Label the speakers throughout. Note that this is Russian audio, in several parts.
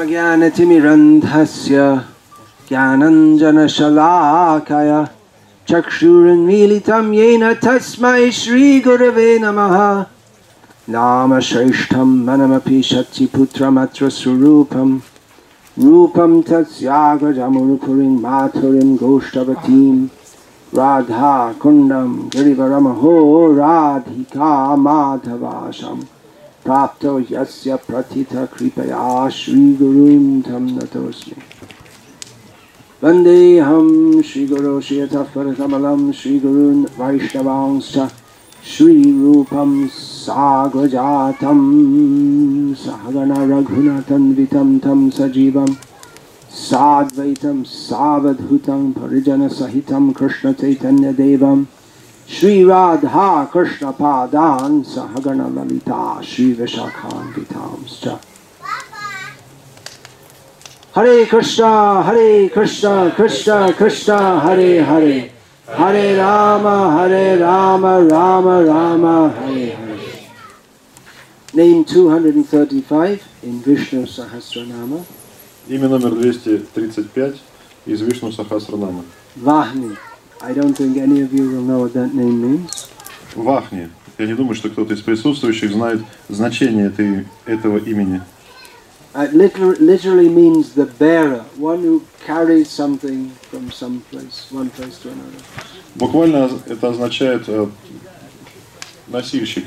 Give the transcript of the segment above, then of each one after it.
Speaker 1: ॐ ज्ञानतिमिरन्धस्य ज्ञानञ्जनशलाकय चक्षुरुन्मीलितं येन तस्मै श्रीगुरवे नमः। नाम श्रेष्ठं मनमपि शचिपुत्रमत्र स्वरूपं रूपं तस्याग्रजमुरुपुरीं माथुरीं गोष्ठवतीं, राधाकुण्डं गिरिवरमहो राधिका माधवाशम्। प्राप्तो यस्य प्रथित कृपया श्रीगुरुं तं नतोऽस्मि वन्देऽहं श्रीगुरो श्रियतःपरकमलं श्रीगुरून् वैष्णवांश्च श्रीरूपं साग्रजातं सहगणरघुनतन्वितं तं सजीवं साद्वैतं सावधूतं परिजनसहितं कृष्णचैतन्यदेवम् श्रीराधा कृष्णपादान् सहगणललिता श्रीविशाखान्वितांश्च हरे कृष्ण हरे कृष्ण कृष्ण कृष्ण हरे हरे हरे राम हरे राम राम राम हरे हरे Name 235 in Vishnu Sahasranama,
Speaker 2: Имя номер 235 из Вишну Сахасранама.
Speaker 1: Vahni. I don't think any of you will know what that name means.
Speaker 2: Вахни. Я не думаю, что кто-то из присутствующих знает значение этой, этого имени.
Speaker 1: It liter- literally means the bearer, one who carries something from some place, one place to another.
Speaker 2: Буквально это означает э, носильщик,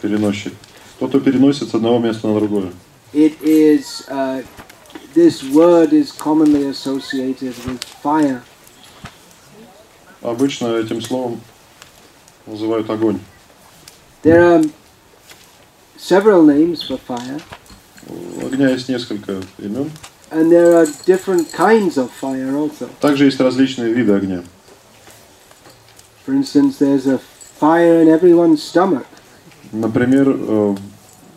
Speaker 2: переносчик. Тот, кто переносит с одного места на другое.
Speaker 1: It is, uh, this word is commonly associated with fire.
Speaker 2: Обычно этим словом называют огонь.
Speaker 1: There are several names for fire,
Speaker 2: У огня есть несколько имен.
Speaker 1: and there are different kinds of fire also.
Speaker 2: Также есть различные виды огня.
Speaker 1: For instance, there's a fire in everyone's stomach.
Speaker 2: Например, э,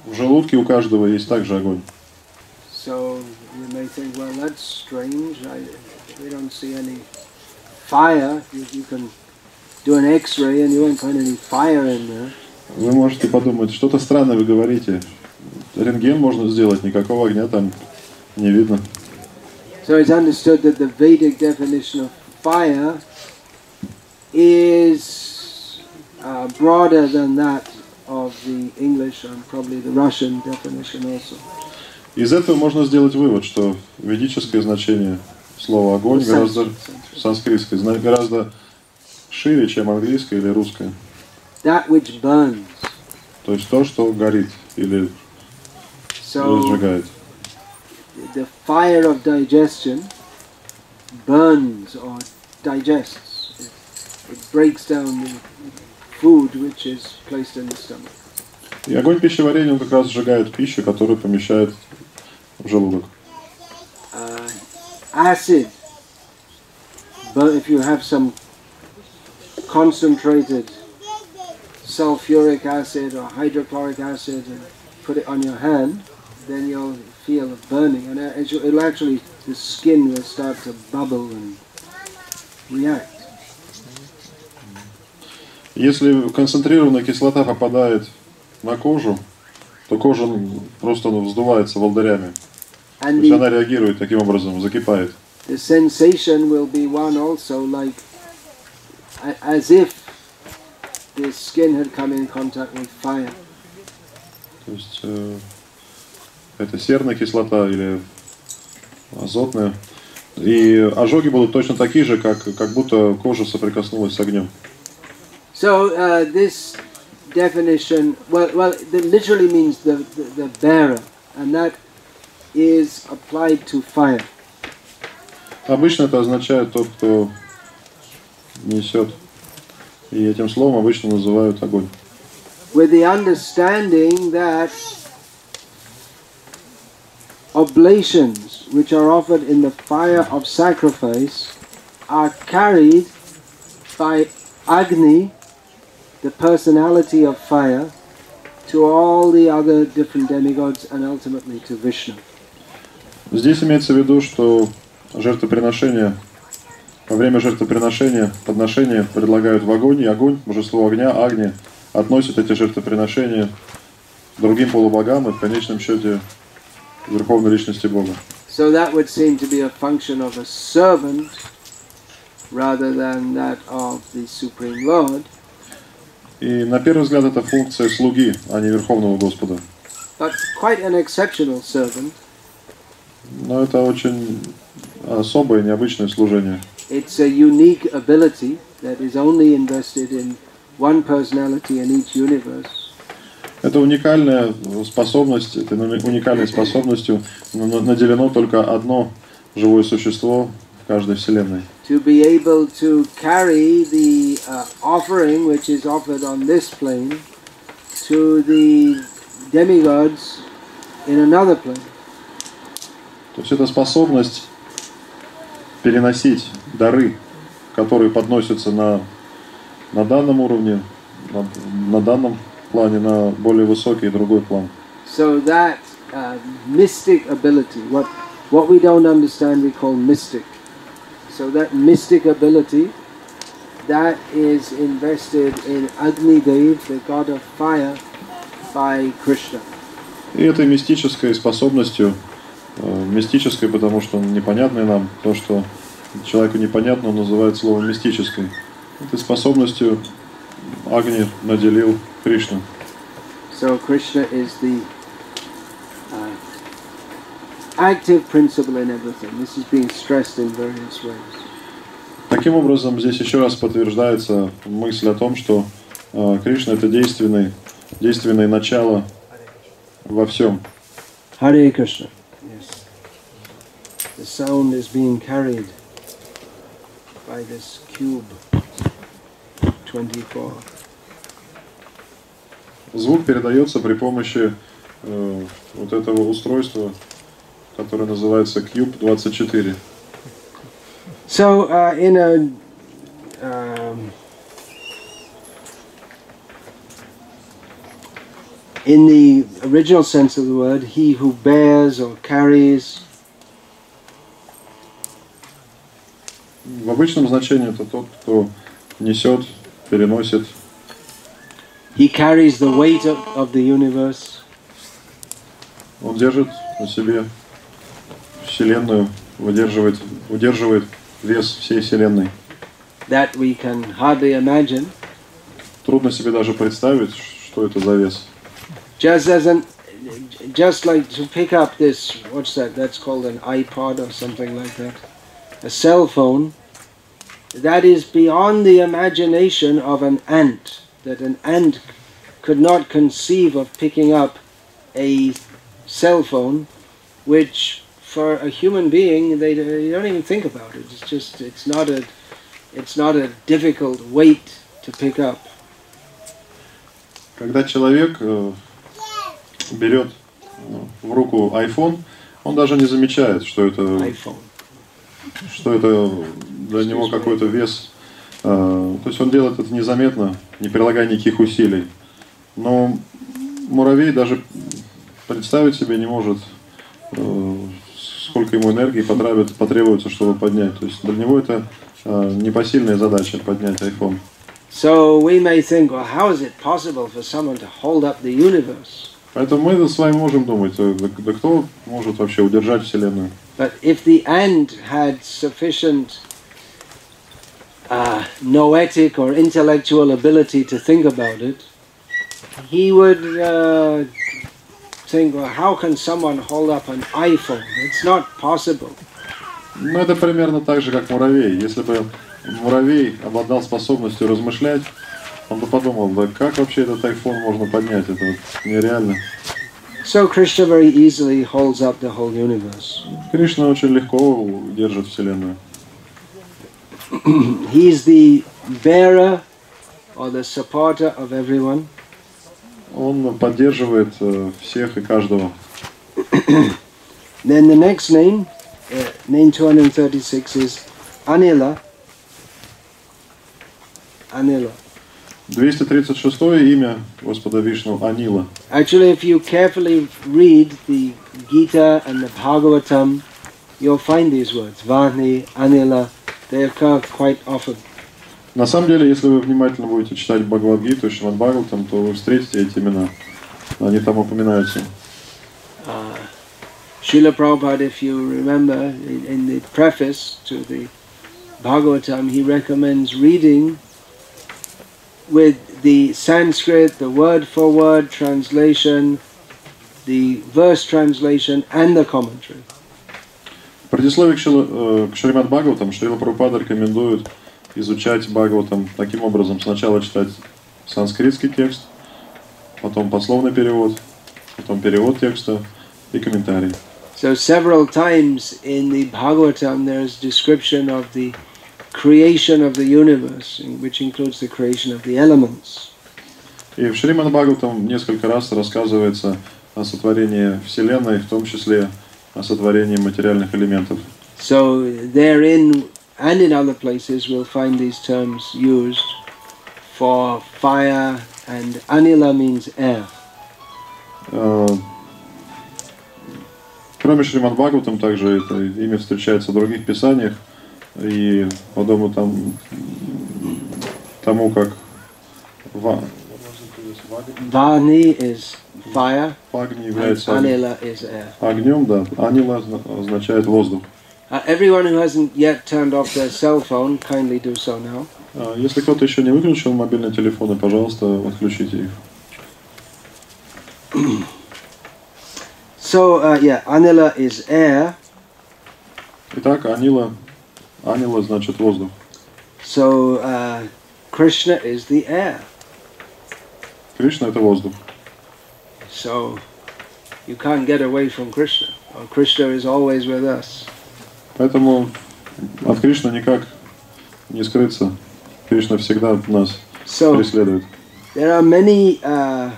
Speaker 2: в желудке у каждого есть также огонь.
Speaker 1: So you may think, well, that's strange. I, we don't see any fire. You, you can do an X-ray and you won't find any fire in there.
Speaker 2: Вы можете подумать, что-то странное вы говорите. Рентген можно сделать, никакого огня там не видно.
Speaker 1: So it's understood that the Vedic definition of fire is uh, broader than that of the English and probably the Russian definition also.
Speaker 2: Из этого можно сделать вывод, что ведическое значение слова огонь гораздо
Speaker 1: Sanskrit.
Speaker 2: санскритское, гораздо шире, чем английское или русское.
Speaker 1: That which burns.
Speaker 2: То есть то, что горит или
Speaker 1: So
Speaker 2: разжигает.
Speaker 1: the fire of digestion burns or digests. It, it breaks down the food which is placed in the stomach.
Speaker 2: И огонь пищеварения он как раз сжигает пищу, которую помещает в желудок.
Speaker 1: Uh, acid. But if you have some concentrated sulfuric acid or hydrochloric acid and put it on your hand, then you'll feel a burning, and it- it'll actually the skin will start to bubble and react.
Speaker 2: Если концентрированная кислота попадает на кожу, то кожа ну, просто ну, вздувается волдырями. То есть она реагирует таким образом, закипает.
Speaker 1: the sensation will be one also like as if the skin had come in contact with fire.
Speaker 2: То есть э, это серная кислота или азотная. И ожоги будут точно такие же, как, как будто кожа соприкоснулась с огнем.
Speaker 1: So uh, this definition, well, well, it literally means the, the, the bearer, and that is applied to fire.
Speaker 2: Обычно это означает тот, кто несет. И этим словом обычно называют огонь.
Speaker 1: with the understanding that oblations which are offered in the fire of sacrifice are carried by Agni, the personality of fire, to all the other different demigods and ultimately to Vishnu.
Speaker 2: Здесь имеется в виду, что жертвоприношение, во время жертвоприношения, подношения предлагают в огонь, и огонь, божество огня, Агни, относит эти жертвоприношения другим полубогам и в конечном счете Верховной Личности Бога.
Speaker 1: So that would seem to be a function of a servant rather than that of the Supreme Lord.
Speaker 2: И на первый взгляд это функция слуги, а не Верховного Господа.
Speaker 1: But quite an exceptional servant.
Speaker 2: Но это очень особое, необычное служение.
Speaker 1: It's a unique ability that is only invested in one personality in each universe.
Speaker 2: Это уникальная способность, это уникальной способностью наделено только одно живое существо в каждой вселенной.
Speaker 1: To be able to carry the uh, offering which is offered on this plane to the demigods in another plane.
Speaker 2: То есть это способность переносить дары, которые подносятся на, на данном уровне, на, на данном плане, на более высокий другой план.
Speaker 1: So that uh, mystic ability, what, what we don't understand we call mystic. So that mystic ability, that is invested in Agni Dev, the god of fire, by Krishna.
Speaker 2: И этой мистической способностью, мистической, потому что непонятной нам, то, что человеку непонятно, он называет словом мистической. Этой способностью Агни наделил Кришну.
Speaker 1: So Krishna is the uh, active principle in everything. This is being stressed in various ways.
Speaker 2: Таким образом, здесь еще раз подтверждается мысль о том, что э, Кришна это действенный, действенное начало во всем.
Speaker 1: Hare Krishna. Yes. The sound is being carried by this cube 24.
Speaker 2: Звук передается при помощи э, вот этого устройства, которое называется Cube 24.
Speaker 1: So, uh, in a um, in the original sense of the word, he who bears or carries,
Speaker 2: В обычном значении это тот, кто несет, переносит,
Speaker 1: he carries the weight of, of the universe.
Speaker 2: он держит на себе Вселенную, выдерживает, удерживает вес всей Вселенной.
Speaker 1: that we can hardly imagine.
Speaker 2: Трудно себе даже представить, что это за вес.
Speaker 1: Just as an, just like to pick up this, what's that? That's called an iPod or something like that. A cell phone. That is beyond the imagination of an ant. That an ant could not conceive of picking up a cell phone, which for a human being they, they don't even think about it. It's just it's not a it's not a difficult weight to pick up.
Speaker 2: Когда человек э, берет э, в руку iPhone, он даже не замечает, что это,
Speaker 1: iPhone.
Speaker 2: Что это для него какой-то вес. Э, То есть он делает это незаметно, не прилагая никаких усилий. Но муравей даже представить себе не может, э, сколько ему энергии потребует- потребуется, чтобы поднять. То есть для него это э, непосильная задача поднять iPhone.
Speaker 1: So we may think, well, how is it possible for someone to hold up the universe?
Speaker 2: Поэтому мы с вами можем думать, э, да, да кто может вообще удержать Вселенную?
Speaker 1: But if the ant had sufficient uh, noetic or intellectual ability to think about it, he would uh, think, well, how can someone hold up an iPhone? It's not possible.
Speaker 2: Ну, это примерно так же, как муравей. Если бы муравей обладал способностью размышлять, он бы подумал, да как вообще этот iPhone можно поднять? Это вот нереально.
Speaker 1: So Krishna very easily holds up the whole universe.
Speaker 2: Кришна очень легко держит Вселенную.
Speaker 1: He's the bearer or the supporter of everyone.
Speaker 2: Он поддерживает э, всех и каждого.
Speaker 1: Then the next name, uh, name 236 is Anila. Anila.
Speaker 2: 236 имя Господа Вишну Анила.
Speaker 1: Actually, if you carefully read the Gita and the Bhagavatam, you'll find these words. Vani, Anila, they occur quite often.
Speaker 2: На самом деле, если вы внимательно будете читать Бхагавадгиту и Шримад Бхагаватам, то вы встретите эти имена. Они там упоминаются.
Speaker 1: Uh, Srila Prabhupada, if you remember, in the preface to the Bhagavatam, he recommends reading with the Sanskrit, the word for word translation, the verse translation, and the commentary.
Speaker 2: В предисловии к, Шила, э, к Шримад Бхагаватам Шрила Прабхупада рекомендует изучать Бхагаватам таким образом. Сначала читать санскритский текст, потом пословный перевод, потом перевод текста и комментарий.
Speaker 1: So several times in the Bhagavatam there is description of the
Speaker 2: И в Шримад Бхагаватам несколько раз рассказывается о сотворении Вселенной, в том числе о сотворении материальных элементов.
Speaker 1: So therein and in other places we'll find these terms used for fire and anila means air.
Speaker 2: Э, Кроме Шримад Бхагаватам, также это имя встречается в других писаниях, и подобно там, тому, как Ва-
Speaker 1: Vani is fire
Speaker 2: Агни является
Speaker 1: anila is air.
Speaker 2: огнем, да, Анила озна- означает воздух.
Speaker 1: Uh, everyone who hasn't yet turned off their cell phone, kindly do so now.
Speaker 2: А Если кто-то еще не выключил мобильные телефоны, пожалуйста, отключите их.
Speaker 1: So uh, yeah, anila is air.
Speaker 2: Итак, Анила, Анила значит воздух.
Speaker 1: So uh, Krishna is the air.
Speaker 2: Кришна это воздух.
Speaker 1: So you can't get away from Krishna. Or Krishna is always with us.
Speaker 2: Поэтому от Кришны никак не скрыться. Кришна всегда нас
Speaker 1: So
Speaker 2: преследует.
Speaker 1: there are many uh,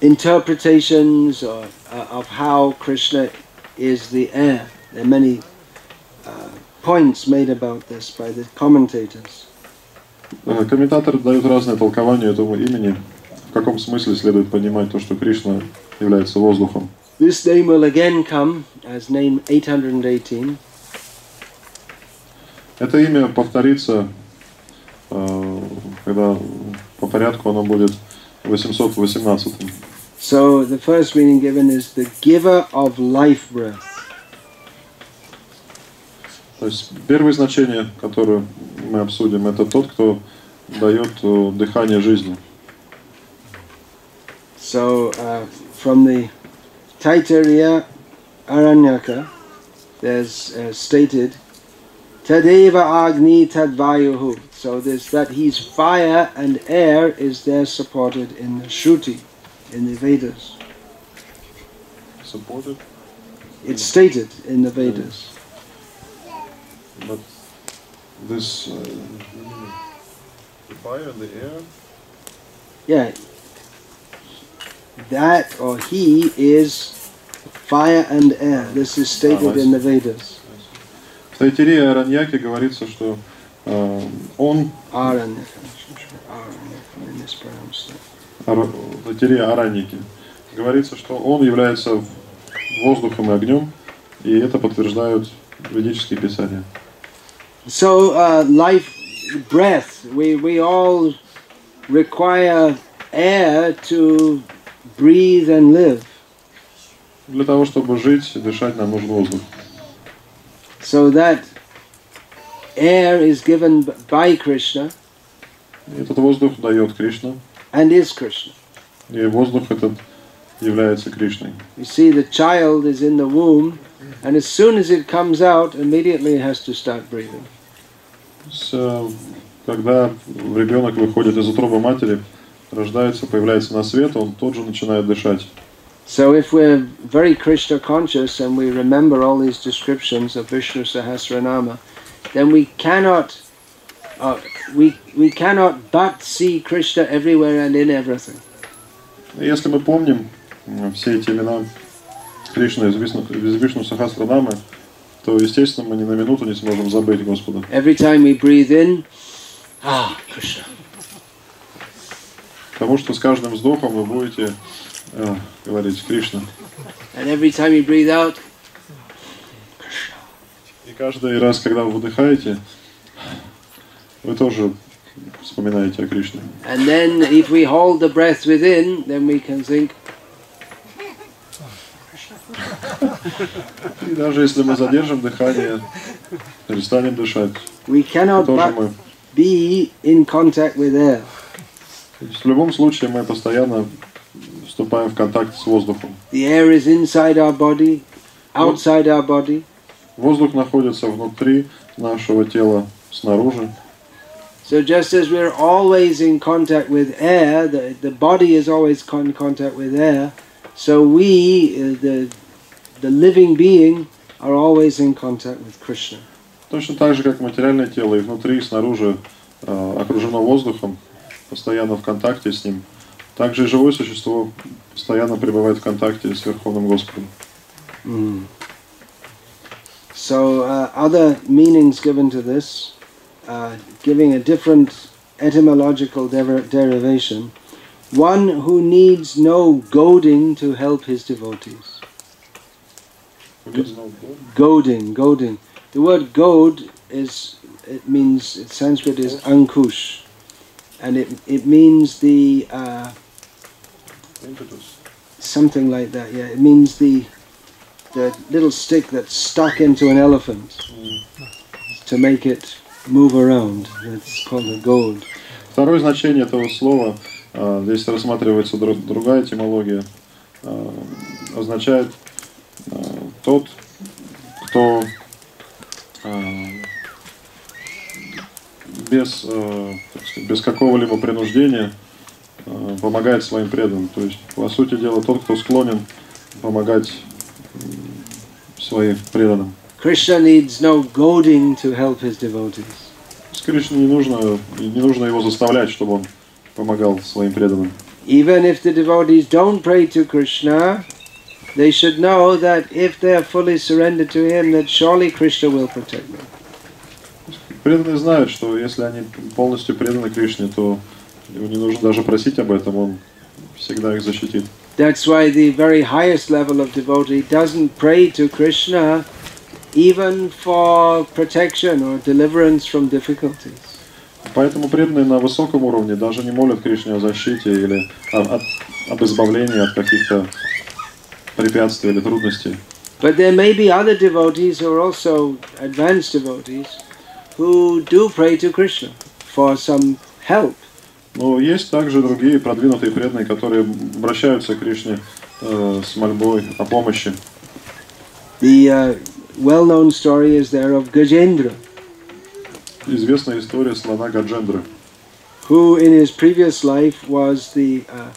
Speaker 1: interpretations or, uh, of how Krishna is the air. There are many uh, points made about this by the commentators.
Speaker 2: Э, Комментаторы дают разные толкования этому имени. В каком смысле следует понимать то, что Кришна является воздухом.
Speaker 1: This name will again come as name 818.
Speaker 2: Это имя повторится, э, когда по порядку оно будет 818.
Speaker 1: So the first meaning given is the giver of life breath.
Speaker 2: То есть первое значение, которое мы обсудим, это тот, кто дает э, дыхание жизни.
Speaker 1: So uh, from the Taittiriya Aranyaka, there's uh, stated Tadeva Agni Tadvayuhu. So there's that he's fire and air is there supported in the Shruti, in the Vedas.
Speaker 2: Supported,
Speaker 1: It's stated in the Vedas.
Speaker 2: but this uh, the fire, the air,
Speaker 1: Yeah. That or he is fire and air. This is stated in the Vedas.
Speaker 2: В Тайтире Араньяке говорится, что э, он,
Speaker 1: Aranyaka. Aranyaka, Mispronounced that.
Speaker 2: Ара- в Тайтире Араньяке, говорится, что он является воздухом и огнем, и это подтверждают ведические писания.
Speaker 1: So, uh, life, breath, we, we all require air to breathe and live.
Speaker 2: Для того, чтобы жить дышать, нам нужен воздух.
Speaker 1: So, that air is given by Krishna
Speaker 2: этот воздух дает Кришна,
Speaker 1: and is Krishna.
Speaker 2: и воздух этот является Кришной.
Speaker 1: You see, the child is in the womb, and as soon as it comes out, immediately it has to start breathing.
Speaker 2: С, э, когда ребенок выходит из утробы матери, рождается, появляется на свет, он тут же начинает дышать.
Speaker 1: So, if we're very Krishna conscious and we remember all these descriptions of Vishnu Sahasranama, then we cannot,
Speaker 2: Если мы помним м, все эти имена Кришны из Вишну, Сахасранамы, то, естественно, мы ни на минуту не сможем забыть Господа.
Speaker 1: Every time we breathe in, ah, Krishna.
Speaker 2: Потому что с каждым вздохом вы будете э, говорить Кришна.
Speaker 1: And every time you breathe out,
Speaker 2: И каждый раз, когда вы выдыхаете, вы тоже вспоминаете о Кришне.
Speaker 1: and then if we hold the breath within, then we can think,
Speaker 2: И даже если мы задержим дыхание, перестанем дышать,
Speaker 1: we cannot
Speaker 2: тоже мы.
Speaker 1: be in contact with air.
Speaker 2: В любом случае мы постоянно вступаем в контакт с воздухом.
Speaker 1: The air is inside our body, outside our body.
Speaker 2: Воздух находится внутри нашего тела, снаружи.
Speaker 1: So just as we're always in contact with air, the, the body is always con- in contact with air, so we, uh, the, the living being, are always in contact with Krishna.
Speaker 2: Точно так же, как материальное тело и внутри, и снаружи э, окружено воздухом, постоянно в контакте с ним. Также и живое существо постоянно пребывает в контакте с Верховным Господом.
Speaker 1: So uh, other meanings given to this, uh, giving a different etymological deri- derivation. One who needs no goading to help his devotees. Goading, goading. The word goad is, it means, in Sanskrit is ankush. And it, it means the, uh, something like that, yeah. It means the, the little stick that's stuck into an elephant to make it move around. That's called a goad.
Speaker 2: Второе значение этого слова, э, здесь рассматривается дру- другая этимология, э, означает э, тот, кто без, без какого-либо принуждения помогает своим преданным. То есть, по сути дела, тот, кто склонен помогать своим преданным.
Speaker 1: Krishna needs no goading to help his devotees.
Speaker 2: С Кришне не нужно, не нужно его заставлять, чтобы он помогал своим преданным.
Speaker 1: Even if the devotees don't pray to Krishna, they should know that if they are fully surrendered to him, that surely Krishna will protect them.
Speaker 2: Преданные знают, что если они полностью преданы Кришне, то его не нужно даже просить об этом, он всегда их защитит.
Speaker 1: That's why the very highest level of devotee doesn't pray to Krishna even for protection or deliverance from difficulties.
Speaker 2: Поэтому преданные на высоком уровне даже не молят Кришне о защите или о- от- об избавлении от каких-то препятствий или трудностей.
Speaker 1: But there may be other devotees who are also advanced devotees who do pray to Krishna for some help.
Speaker 2: Но есть также другие продвинутые преданные, которые обращаются к Кришне э, с мольбой о помощи.
Speaker 1: The uh, well known story is there of Gajendra,
Speaker 2: Известная история слона Гаджендры,
Speaker 1: who in his previous life was the uh,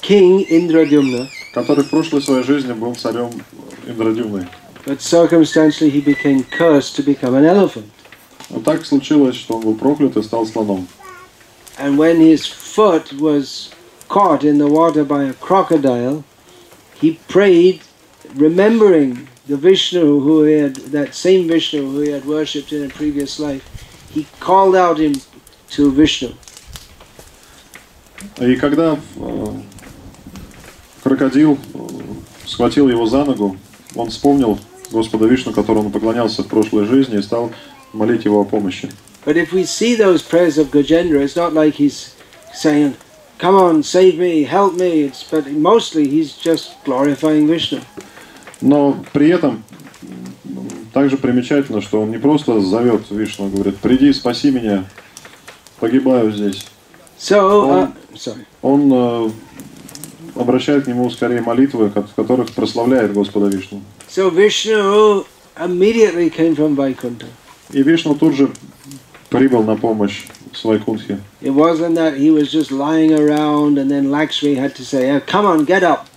Speaker 1: king Indradyumna,
Speaker 2: который в прошлой своей жизни был царем Индрадюмной.
Speaker 1: but circumstantially he became cursed to become an elephant.
Speaker 2: Но так случилось, что он был проклят и стал слоном.
Speaker 1: And when his foot was caught in the water by a crocodile, he prayed, remembering the Vishnu who he had, that same Vishnu who he had worshipped in a previous life. He called out him to Vishnu.
Speaker 2: И когда э, крокодил э, схватил его за ногу, он вспомнил Господа Вишну, которому он поклонялся в прошлой жизни, и стал молить его о помощи.
Speaker 1: But if we see those prayers of Gajendra, it's not like he's saying, Come on, save me, help me. It's, but mostly he's just glorifying Vishnu.
Speaker 2: Но при этом также примечательно, что он не просто зовет Вишну, а говорит, приди, спаси меня, погибаю здесь.
Speaker 1: So, uh, sorry.
Speaker 2: Он э, обращает к нему скорее молитвы, в которых прославляет Господа Вишну.
Speaker 1: So Vishnu immediately came from Vaikuntha.
Speaker 2: И Вишну тут же прибыл на помощь Свайкунтхе.
Speaker 1: It wasn't that he was just lying around and then Lakshmi had to say, "Oh, come on, get up.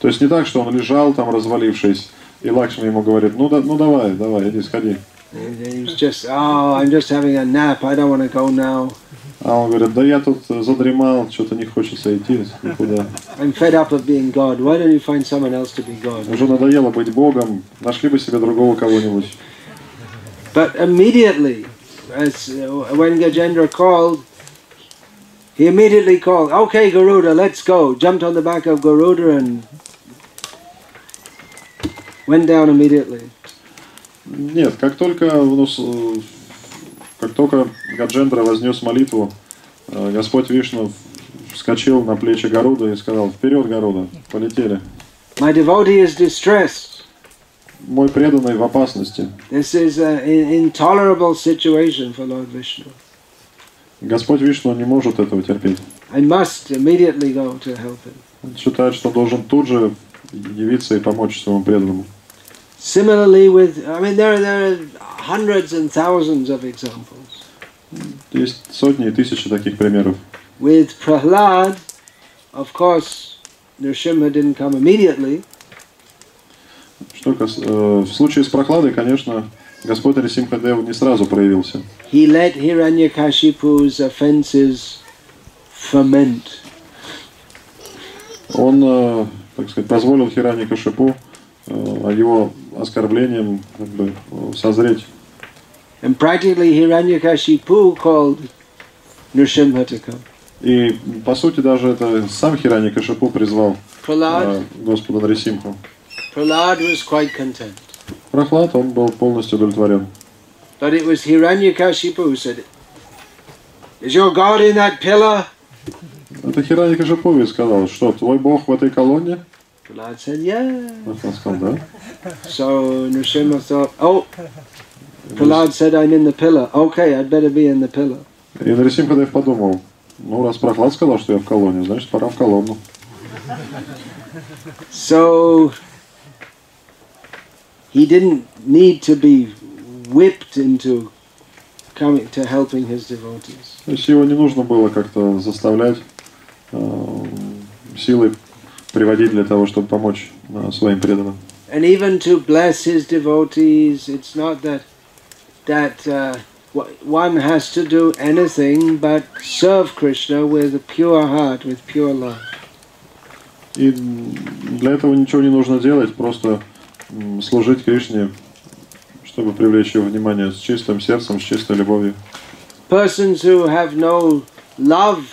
Speaker 2: То есть не так, что он лежал там развалившись, и Лакшми ему говорит, ну, да, ну давай, давай, иди сходи.
Speaker 1: And he was just, oh, I'm just having a nap. I don't want to go now.
Speaker 2: А А он говорит, да я тут задремал, что-то не хочется идти никуда.
Speaker 1: I'm fed up of being God. Why don't you find someone else to be God?
Speaker 2: Уже надоело быть Богом, нашли бы себе другого кого-нибудь.
Speaker 1: But immediately, as uh, when Gajendra called, he immediately called, "Okay, Garuda, let's go." Jumped on the back of Garuda and went down immediately.
Speaker 2: Нет, как только, ну, как только Гаджендра вознес молитву, э, Господь Вишну вскочил на плечи Гаруда и сказал, вперед, Гаруда, полетели.
Speaker 1: My devotee is distressed.
Speaker 2: Мой преданный в опасности.
Speaker 1: This is an intolerable situation for Lord Vishnu.
Speaker 2: Господь Вишну не может этого терпеть.
Speaker 1: I must immediately go to help him.
Speaker 2: Он считает, что должен тут же явиться и помочь своему преданному.
Speaker 1: Similarly, with I mean, there are, there are hundreds and thousands of examples.
Speaker 2: Есть сотни и тысячи таких примеров.
Speaker 1: With Prahlad, of course, Nrsimha didn't come immediately,
Speaker 2: Что кас- э, в случае с прохладой, конечно, Господь Рисимхадев не сразу проявился.
Speaker 1: he let Hiranyakashipu's offenses ferment.
Speaker 2: Он, э, так сказать, позволил Хирани Кашипу э, его оскорблением как бы, э, созреть.
Speaker 1: And practically Hiranyakashipu called Nrsimha to come.
Speaker 2: И, по сути, даже это сам Хирани Кашипу призвал
Speaker 1: Prahlad,
Speaker 2: э, Господа Нарисимху.
Speaker 1: Prahlad was quite content.
Speaker 2: Прохлад, он был полностью удовлетворен.
Speaker 1: But it was Hiranyakashipu who said, Is your God in that pillar?
Speaker 2: Это Хирани Кашипу сказал, что твой бог в этой колонне?
Speaker 1: Prahlad said, Yeah.
Speaker 2: Прохлад сказал, да.
Speaker 1: So Nrsimha thought, Oh, Prahlad said, I'm in the pillar. Okay, I'd better be in the pillar.
Speaker 2: И Нарисимхадев подумал, ну, раз Прохлад сказал, что я в колонне, значит, пора в колонну.
Speaker 1: So he didn't need to be whipped into coming to helping his devotees.
Speaker 2: То есть его не нужно было как-то заставлять э, силой приводить для того, чтобы помочь э, своим преданным.
Speaker 1: And even to bless his devotees, it's not that that uh, one has to do anything but serve Krishna with a pure heart, with pure love.
Speaker 2: И для этого ничего не нужно делать, просто служить Кришне, чтобы привлечь его внимание с чистым сердцем, с чистой любовью.
Speaker 1: Persons who have no love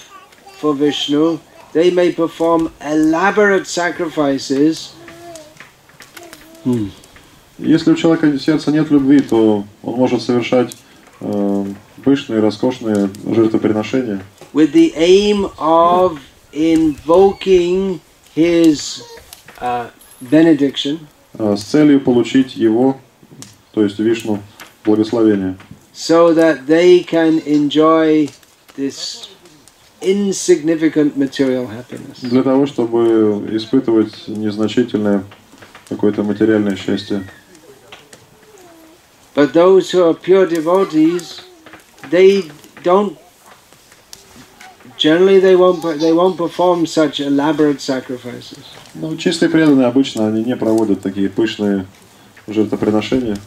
Speaker 1: for Vishnu, they may perform elaborate sacrifices.
Speaker 2: Если у человека в сердце нет любви, то он может совершать э, пышные, роскошные жертвоприношения.
Speaker 1: With the aim of invoking his uh, benediction,
Speaker 2: э, с целью получить его, то есть Вишну, благословение.
Speaker 1: so that they can enjoy this insignificant material happiness.
Speaker 2: Для того, чтобы испытывать незначительное какое-то материальное счастье.
Speaker 1: But those who are pure devotees, they don't. Generally, they won't. They won't perform such elaborate sacrifices.
Speaker 2: Ну, чистые преданные обычно они не проводят такие пышные жертвоприношения.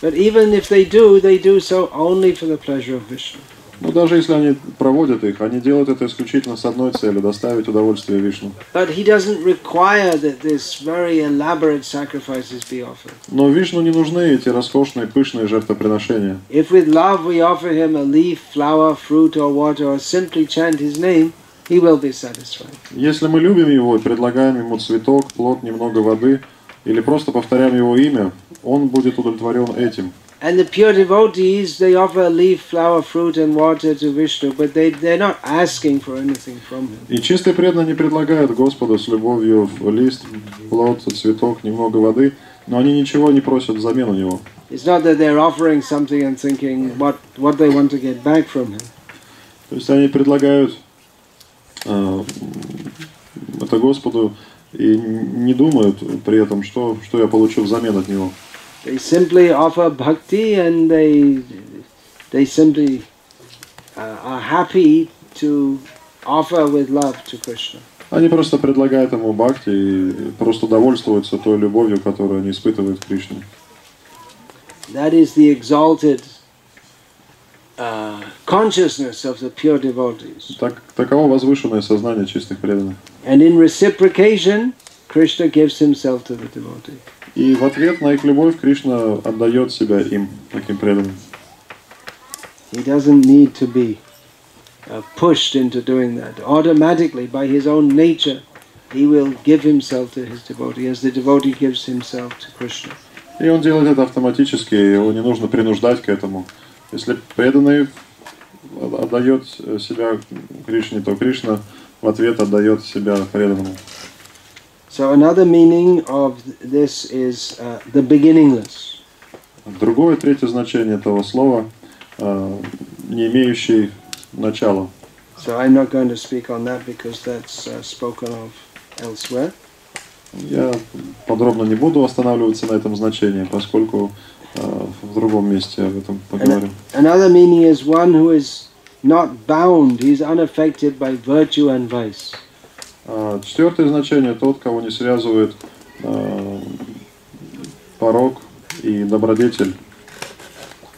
Speaker 1: But even if they do, they do so only for the pleasure of Vishnu.
Speaker 2: Но даже если они проводят их, они делают это исключительно с одной целью – доставить удовольствие Вишну.
Speaker 1: But he doesn't require that this very elaborate sacrifices be offered.
Speaker 2: Но Вишну не нужны эти роскошные, пышные жертвоприношения.
Speaker 1: If with love we offer him a leaf, flower, fruit, or water, or simply chant his name, he will be satisfied.
Speaker 2: Если мы любим его и предлагаем ему цветок, плод, немного воды, или просто повторяем его имя, он будет удовлетворен этим.
Speaker 1: And the pure devotees, they offer leaf, flower, fruit, and water to Vishnu, but they, they're not asking for anything from him.
Speaker 2: И чистые преданные не предлагают Господу с любовью лист, плод, цветок, немного воды, но они ничего не просят взамен у него.
Speaker 1: It's not that they're offering something and thinking what, what they want to get back from him.
Speaker 2: То есть они предлагают э, это Господу и не думают при этом, что, что я получу взамен от него.
Speaker 1: They simply offer bhakti and they, they simply uh, are happy to offer with love to Krishna.
Speaker 2: Они просто предлагают ему бхакти и просто довольствуются той любовью, которую они испытывают к Кришне.
Speaker 1: That is the exalted uh, consciousness of the pure devotees.
Speaker 2: Так, таково возвышенное сознание чистых преданных.
Speaker 1: And in reciprocation, Krishna gives himself to the devotee.
Speaker 2: И в ответ на их любовь Кришна отдает себя им, таким преданным.
Speaker 1: He doesn't need to be uh, pushed into doing that. Automatically, by his own nature, he will give himself to his devotee as the devotee gives himself to Krishna.
Speaker 2: И он делает это автоматически, его не нужно принуждать к этому. Если преданный отдает себя Кришне, то Кришна в ответ отдает себя преданному.
Speaker 1: So another meaning of this is uh, the beginningless.
Speaker 2: Другое, третье значение этого слова э, не имеющий начала.
Speaker 1: So I'm not going to speak on that because that's uh, spoken of elsewhere.
Speaker 2: Я подробно не буду останавливаться на этом значении, поскольку э, в другом месте об этом поговорим.
Speaker 1: Another meaning is one who is not bound, he's unaffected by virtue and vice.
Speaker 2: А Четвертое значение – тот, кого не связывает э, порог и добродетель.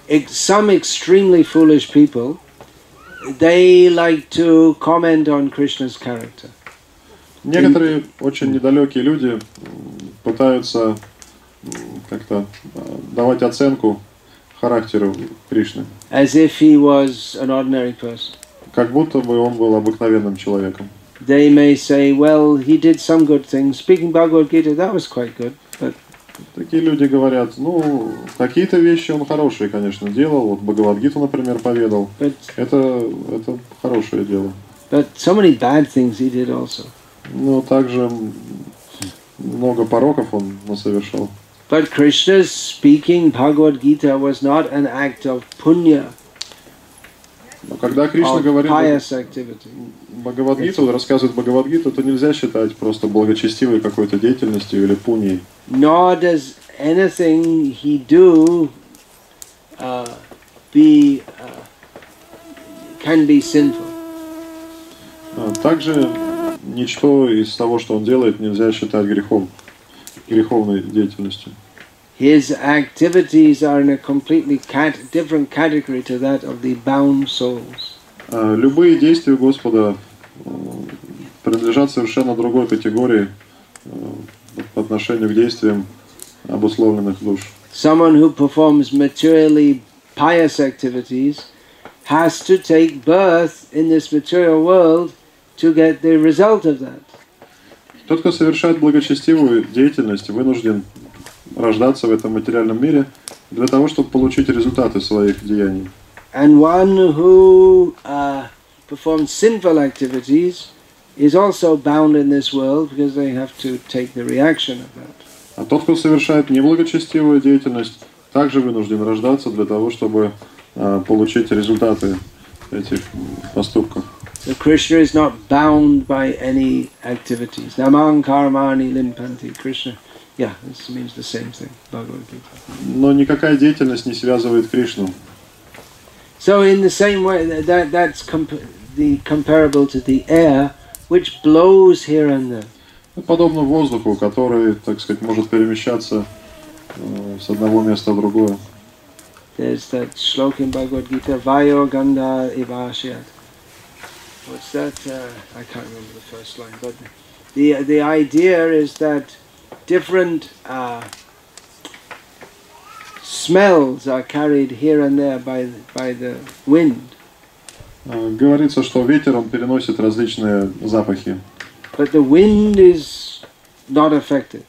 Speaker 1: Some extremely foolish people, they like to comment on Krishna's character.
Speaker 2: Некоторые очень недалекие люди пытаются как-то э, давать оценку характеру Кришны,
Speaker 1: as if he was an ordinary person.
Speaker 2: как будто бы он был обыкновенным человеком.
Speaker 1: They may say, well, he did some good things. Speaking Bhagavad Gita, that was quite good. But
Speaker 2: Такие люди говорят, ну, какие-то вещи он хорошие, конечно, делал. Вот Бхагавадгиту, например, поведал.
Speaker 1: but
Speaker 2: Это, это хорошее дело.
Speaker 1: but so many bad things he did also.
Speaker 2: Но также м, много пороков он совершал.
Speaker 1: But Krishna's speaking Bhagavad Gita was not an act of punya,
Speaker 2: Но когда Кришна говорит. Бхагавадгиту, рассказывает Бхагавадгиту, то нельзя считать просто благочестивой какой-то деятельностью или пуней.
Speaker 1: Nor does anything he do uh, be uh, can be sinful.
Speaker 2: А Также ничто из того, что он делает, нельзя считать грехом, греховной деятельностью.
Speaker 1: His activities are in a completely cat- different category to that of the bound souls.
Speaker 2: А Любые действия Господа э, принадлежат совершенно другой категории э, по отношению к действиям обусловленных душ.
Speaker 1: Someone who performs materially pious activities has to take birth in this material world to get the result of that.
Speaker 2: Тот, кто совершает благочестивую деятельность, вынужден рождаться в этом материальном мире для того, чтобы получить результаты своих деяний.
Speaker 1: And one who uh, performs sinful activities is also bound in this world because they have to take the reaction of that.
Speaker 2: А тот, кто совершает неблагочестивую деятельность, также вынужден рождаться для того, чтобы э, получить результаты этих поступков.
Speaker 1: So Krishna is not bound by any activities. Namang karmani limpanti. Krishna, yeah, this means the same thing. Bhagavad Gita.
Speaker 2: Но никакая деятельность не связывает Кришну.
Speaker 1: So in the same way, that, that that's comp- the comparable to the air, which blows here and there.
Speaker 2: Ну, Подобно воздуху, который, так сказать, может перемещаться э, с одного места в другое.
Speaker 1: There's that shloka in Bhagavad Gita, Vayo Gandha Ivashyat. What's that? Uh, I can't remember the first line, but the the idea is that different uh, smells are carried here and there by the, by the wind,
Speaker 2: Э, Говорится, что ветер, он переносит различные запахи.
Speaker 1: but the wind is not affected.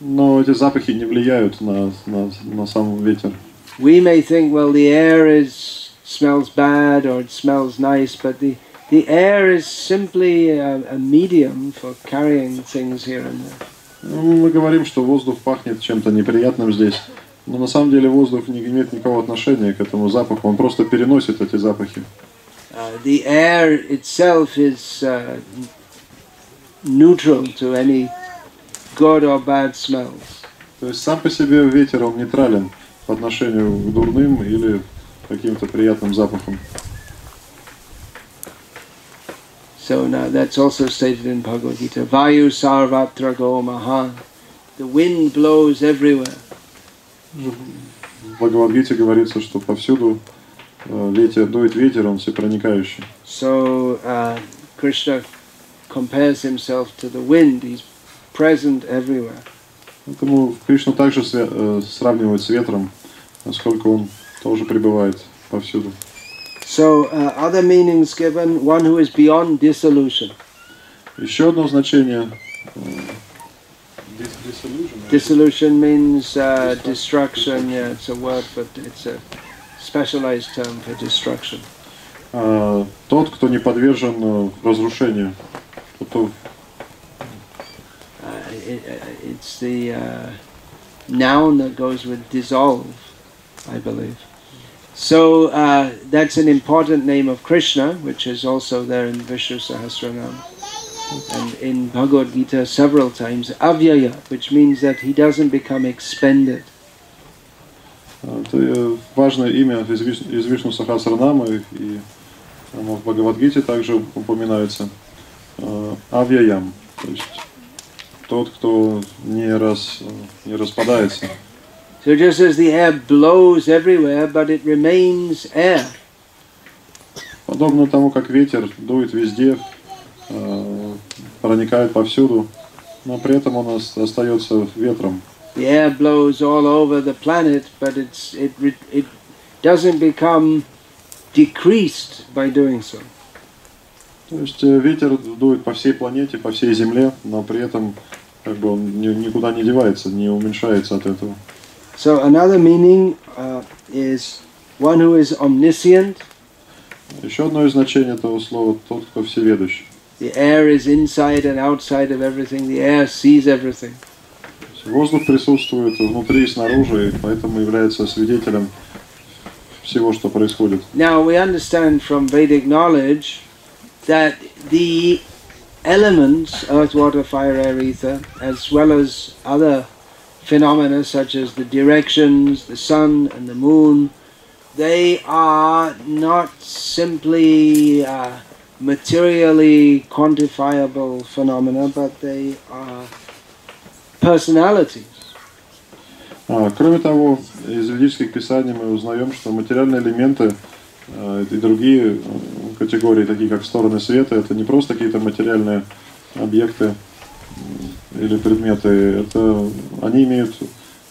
Speaker 2: Но эти запахи не влияют на, на, на сам ветер.
Speaker 1: We may think, well, the air is smells bad or it smells nice, but the the air is simply a, a medium for carrying things here and there.
Speaker 2: Ну, Мы говорим, что воздух пахнет чем-то неприятным здесь. Но на самом деле воздух не имеет никакого отношения к этому запаху. Он просто переносит эти запахи.
Speaker 1: Uh, the air itself is uh, neutral to any good or bad smells.
Speaker 2: То есть сам по себе ветер, он нейтрален по отношению к дурным или каким-то приятным запахам.
Speaker 1: So now that's also stated in Bhagavad Gita. Vayu sarvatra go mahan. The wind blows everywhere.
Speaker 2: В Бхагавадгите говорится, что повсюду э, ветер, дует ветер, он всепроникающий.
Speaker 1: So uh, Krishna compares himself to the wind. He's present everywhere.
Speaker 2: Поэтому Кришна также э, сравнивает с ветром, насколько он тоже пребывает повсюду.
Speaker 1: So uh, other meanings given: one who is beyond dissolution.
Speaker 2: Еще одно значение. э,
Speaker 1: Dissolution means uh, destruction. Yeah, it's a word, but it's a specialized term for destruction.
Speaker 2: А, Тот, кто не подвержен э, разрушению. Тот, кто
Speaker 1: Uh, it, uh, it's the uh, noun that goes with dissolve, I believe. So uh, that's an important name of Krishna, which is also there in Vishnu Sahasranam. And in Bhagavad Gita several times, avyaya, which means that he doesn't become expended.
Speaker 2: Это э, важное имя из Виш- из Вишну Сахасранамы, и оно в Бхагавадгите также упоминается. Э, Авьяям, то есть тот, кто не, раз, э, не распадается.
Speaker 1: So just as the air blows everywhere, but it remains air.
Speaker 2: Подобно тому, как ветер дует везде, э, проникает повсюду, но при этом он ос- остается ветром.
Speaker 1: The air blows all over the planet, but it's, it, it doesn't become decreased by doing so.
Speaker 2: То есть э, ветер дует по всей планете, по всей Земле, но при этом как бы он ни- никуда не девается, не уменьшается от этого.
Speaker 1: So another meaning uh, is one who is omniscient.
Speaker 2: Еще одно из значений этого слова – тот, кто всеведущий.
Speaker 1: The air is inside and outside of everything. The air sees everything.
Speaker 2: То есть Воздух присутствует внутри и снаружи, и поэтому является свидетелем всего, что происходит.
Speaker 1: Now we understand from Vedic knowledge that the elements, earth, water, fire, air, ether, as well as other phenomena such as the directions, the sun and the moon, they are not simply uh, materially quantifiable phenomena, but they are personalities.
Speaker 2: А, кроме того, из ведических писаний мы узнаем, что материальные элементы э, и другие э, категории, такие как стороны света, это не просто какие-то материальные объекты или предметы, это они имеют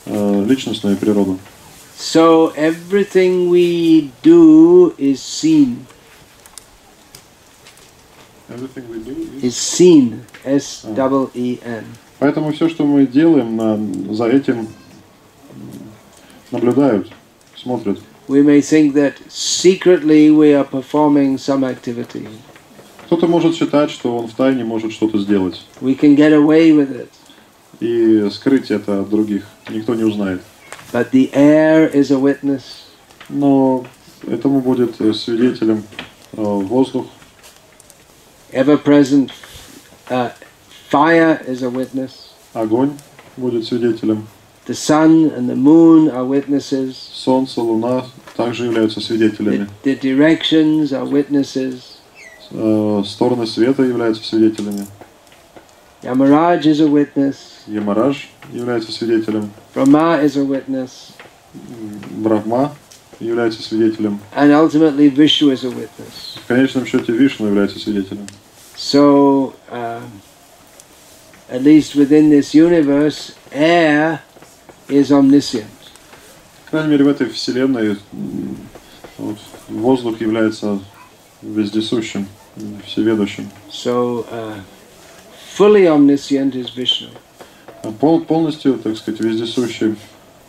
Speaker 2: э, личностную природу.
Speaker 1: So everything we do is seen. Is seen. S double E N.
Speaker 2: Поэтому все, что мы делаем, на- за этим наблюдают, смотрят.
Speaker 1: We may think that secretly we are performing some activity.
Speaker 2: Кто-то может считать, что он втайне может что-то сделать
Speaker 1: We can get away with it.
Speaker 2: и скрыть это от других. Никто не узнает.
Speaker 1: But the air is a witness.
Speaker 2: Но этому будет э, свидетелем э, воздух,
Speaker 1: Ever present uh, fire is a witness.
Speaker 2: огонь будет свидетелем,
Speaker 1: The sun and the moon are witnesses.
Speaker 2: солнце, луна также являются свидетелями,
Speaker 1: The, the directions are witnesses.
Speaker 2: Э, стороны света являются свидетелями,
Speaker 1: Yamaraj is a witness.
Speaker 2: Ямараж является свидетелем,
Speaker 1: Brahma is a witness.
Speaker 2: Брахма является свидетелем,
Speaker 1: And ultimately Vishnu is a witness.
Speaker 2: в конечном счете Вишну является свидетелем.
Speaker 1: So, um, at least within this universe, air is omniscient.
Speaker 2: По крайней мере, в этой вселенной вот, воздух является вездесущим, всеведущим.
Speaker 1: So, uh, fully omniscient is Vishnu.
Speaker 2: А Пол, полностью, так сказать, вездесущим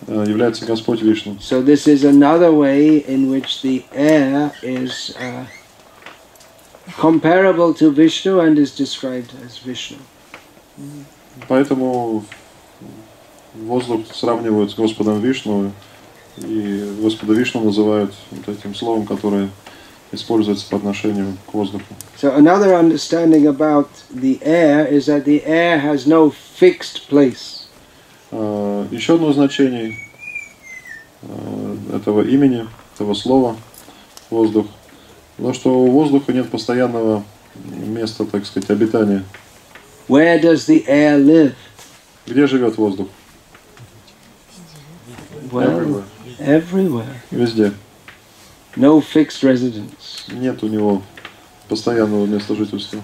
Speaker 2: э, является Господь Вишну.
Speaker 1: So, this is another way in which the air is uh, comparable to Vishnu and is described as Vishnu.
Speaker 2: Поэтому воздух сравнивают с Господом Вишну, и Господа Вишну называют вот этим словом, которое используется по отношению к воздуху.
Speaker 1: So, another understanding about the air is that the air has no fixed place.
Speaker 2: А, Еще одно значение а, этого имени, этого слова воздух, то, что у воздуха нет постоянного места, так сказать, обитания.
Speaker 1: Where does the air live?
Speaker 2: Где живет воздух?
Speaker 1: Well, everywhere.
Speaker 2: Везде.
Speaker 1: No fixed residence.
Speaker 2: Нет у него постоянного места жительства.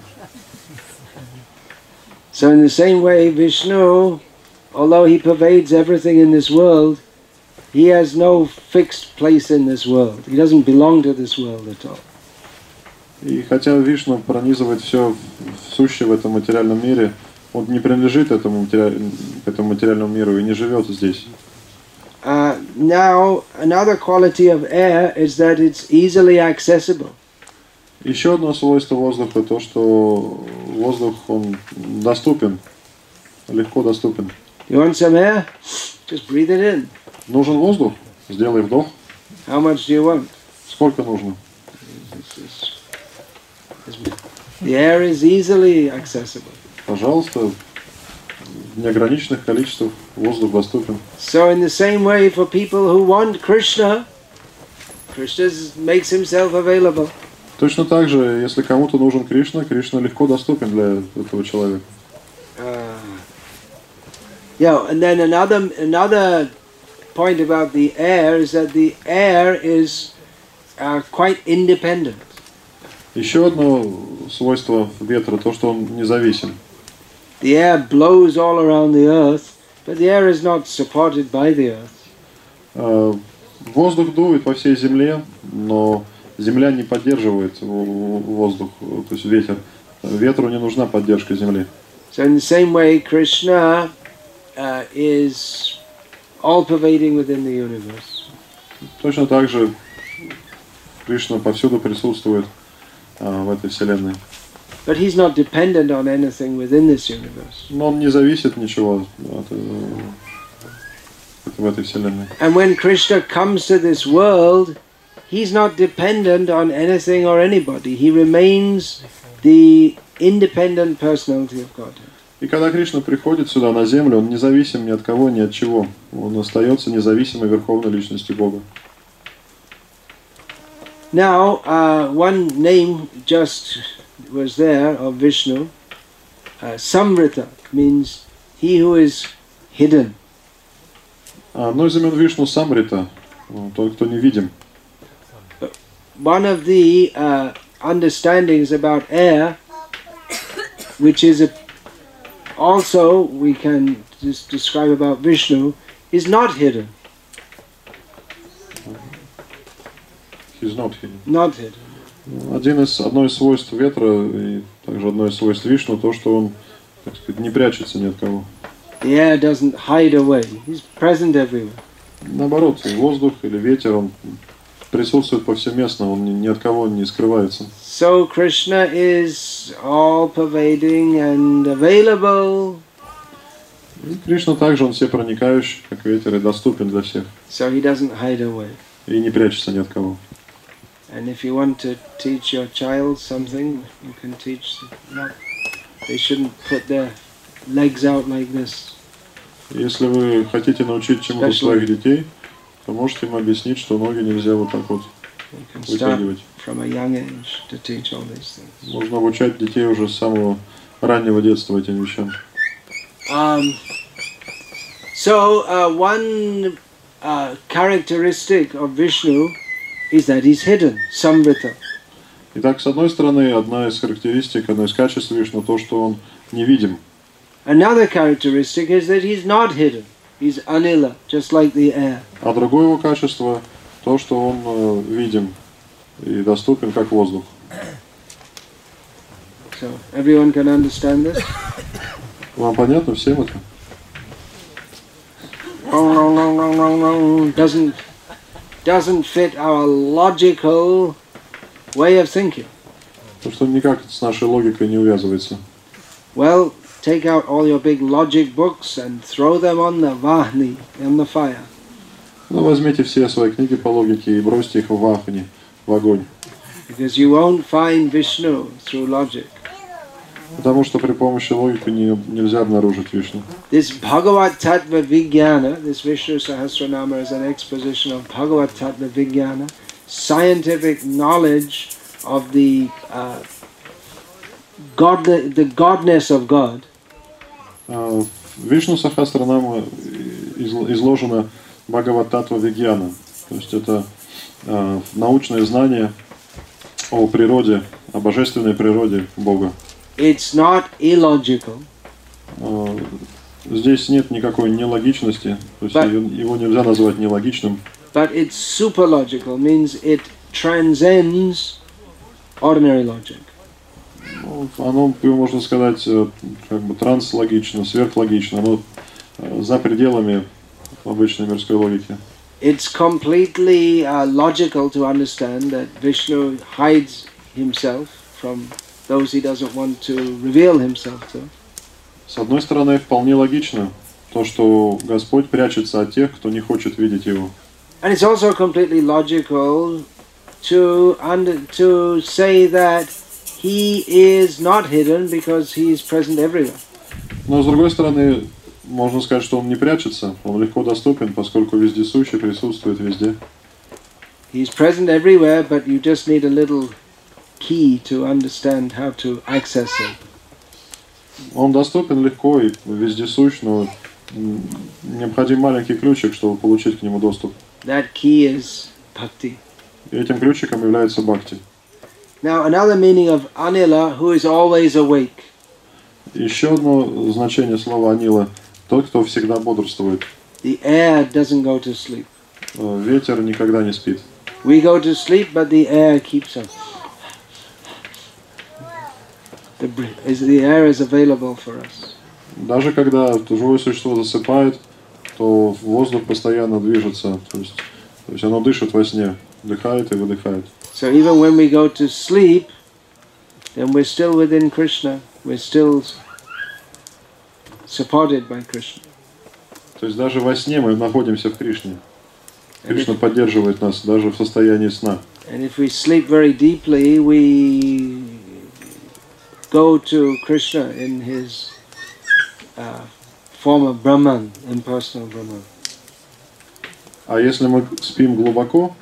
Speaker 1: So, in the same way, Vishnu, although he pervades everything in this world, he has no fixed place in this world. He doesn't belong to this world at all.
Speaker 2: И хотя Вишну пронизывает все сущее в этом материальном мире, он не принадлежит этому, матери... этому материальному миру и не живет здесь.
Speaker 1: Uh, now, another quality of air is that it's easily accessible.
Speaker 2: Еще одно свойство воздуха то, что воздух он доступен, легко доступен.
Speaker 1: You want some air? Just breathe it in.
Speaker 2: Нужен воздух? Сделай вдох.
Speaker 1: How much do you want?
Speaker 2: Сколько нужно?
Speaker 1: This is- The air is easily accessible.
Speaker 2: Пожалуйста, в неограниченных количествах воздух доступен.
Speaker 1: So, in the same way, for people who want Krishna, Krishna makes himself available.
Speaker 2: Точно так же, если кому-то нужен Кришна, Кришна легко доступен для этого человека.
Speaker 1: Uh, yeah, and then another another point about the air is that the air is uh, quite independent.
Speaker 2: Еще одно свойство ветра, то, что он независим.
Speaker 1: The air blows all around the earth, but the air is not supported by the earth.
Speaker 2: Э, Воздух дует по всей земле, но земля не поддерживает воздух, то есть ветер. Ветру не нужна поддержка земли.
Speaker 1: So in the same way, Krishna uh, is all pervading within the universe.
Speaker 2: Точно так же Кришна повсюду присутствует а, в этой вселенной.
Speaker 1: But he's not dependent on anything within this universe.
Speaker 2: Но он не зависит ничего от, э, в этой вселенной.
Speaker 1: And when Krishna comes to this world, he's not dependent on anything or anybody. He remains the independent personality of Godhead.
Speaker 2: И когда Кришна приходит сюда на землю, он независим ни от кого, ни от чего. Он остается независимой верховной личностью Бога.
Speaker 1: Now, uh, one name just was there of Vishnu. Uh, Samrita means he who is hidden.
Speaker 2: А Одно из имен Вишну Самрита, ну, тот, кто невидим.
Speaker 1: One of the uh, understandings about air, which is a, also we can just describe about Vishnu, is not hidden.
Speaker 2: He's not hidden.
Speaker 1: Not hidden.
Speaker 2: Один из, одно из свойств ветра и также одно из свойств Вишну, то, что он, так сказать, не прячется ни от кого.
Speaker 1: The air doesn't hide away. He's present everywhere.
Speaker 2: Наоборот, воздух или ветер, он присутствует повсеместно, он ни, ни от кого не скрывается.
Speaker 1: So Krishna is all pervading and available.
Speaker 2: И Кришна также, он все проникающий, как ветер, и доступен для всех.
Speaker 1: So he doesn't hide away.
Speaker 2: И не прячется ни от кого.
Speaker 1: And if you want to teach your child something, you can teach them. Not, they shouldn't put their legs out like this.
Speaker 2: Если вы хотите научить чему-то
Speaker 1: Special.
Speaker 2: своих детей, то можете им объяснить, что ноги нельзя вот так вот
Speaker 1: You can start
Speaker 2: вытягивать.
Speaker 1: from a young age to teach all these things.
Speaker 2: Нужно обучать детей уже с самого раннего детства этим вещам.
Speaker 1: Um, so uh, one uh, characteristic of Vishnu is that he's hidden, samvrita.
Speaker 2: Итак, с одной стороны, одна из характеристик, одно из качеств Вишну, то, что он невидим.
Speaker 1: Another characteristic is that he's not hidden. He's anila, just like the air.
Speaker 2: А другое его качество, то, что он э, видим и доступен, как воздух.
Speaker 1: So everyone can understand this.
Speaker 2: Вам понятно всем это?
Speaker 1: Doesn't doesn't fit our logical way of thinking.
Speaker 2: То, что никак с нашей логикой не увязывается.
Speaker 1: Well, take out all your big logic books and throw them on the vahni, on the fire.
Speaker 2: Ну, возьмите все свои книги по логике и бросьте их в вахни, в огонь.
Speaker 1: Because you won't find Vishnu through logic.
Speaker 2: Потому что при помощи логики не- нельзя обнаружить Вишну.
Speaker 1: This Bhagavat Tattva Vijnana, this Vishnu Sahasranama is an exposition of Bhagavat Tattva Vijnana, scientific knowledge of the uh, God, the godness of God.
Speaker 2: В Вишну Сахасранама изл- изложена Бхагавататва Вигьяна. То есть это э, научные знания о природе, о божественной природе Бога.
Speaker 1: It's not illogical,
Speaker 2: Э, Здесь нет никакой нелогичности, то есть
Speaker 1: Да.
Speaker 2: его нельзя назвать нелогичным.
Speaker 1: but it's superlogical, means it transcends ordinary logic.
Speaker 2: Ну, Оно, можно сказать, э, как бы транслогично, сверхлогично, оно э, за пределами обычной мирской логики.
Speaker 1: It's completely uh, logical to understand that Vishnu hides himself from those he doesn't want to reveal himself to.
Speaker 2: С одной стороны, вполне логично то, что Господь прячется от тех, кто не хочет видеть Его.
Speaker 1: And it's also completely logical to under, to say that he is not hidden because he is present everywhere.
Speaker 2: Но с другой стороны, можно сказать, что Он не прячется, Он легко доступен, поскольку вездесущий присутствует везде.
Speaker 1: He's present everywhere, but you just need a little key to understand how to access him.
Speaker 2: Он доступен легко и вездесущ, но необходим маленький ключик, чтобы получить к нему доступ.
Speaker 1: That key is bhakti.
Speaker 2: И этим ключиком является Бхакти.
Speaker 1: Now, another meaning of anila, who is always awake.
Speaker 2: Еще одно значение слова Анила – тот, кто всегда бодрствует.
Speaker 1: The air doesn't go to sleep.
Speaker 2: Э, Ветер никогда не спит.
Speaker 1: We go to sleep, but the air keeps us. The, br- is, the air is available for us.
Speaker 2: Даже когда живое существо засыпает, то воздух постоянно движется, то есть, то есть оно дышит во сне, вдыхает и выдыхает.
Speaker 1: So even when we go to sleep, then we're still within Krishna. We're still supported by Krishna.
Speaker 2: То есть даже во сне мы находимся в Кришне. Кришна поддерживает нас даже в состоянии сна.
Speaker 1: and if we sleep very deeply, we go to Krishna in his uh, form of Brahman, impersonal Brahman.
Speaker 2: А если мы спим глубоко,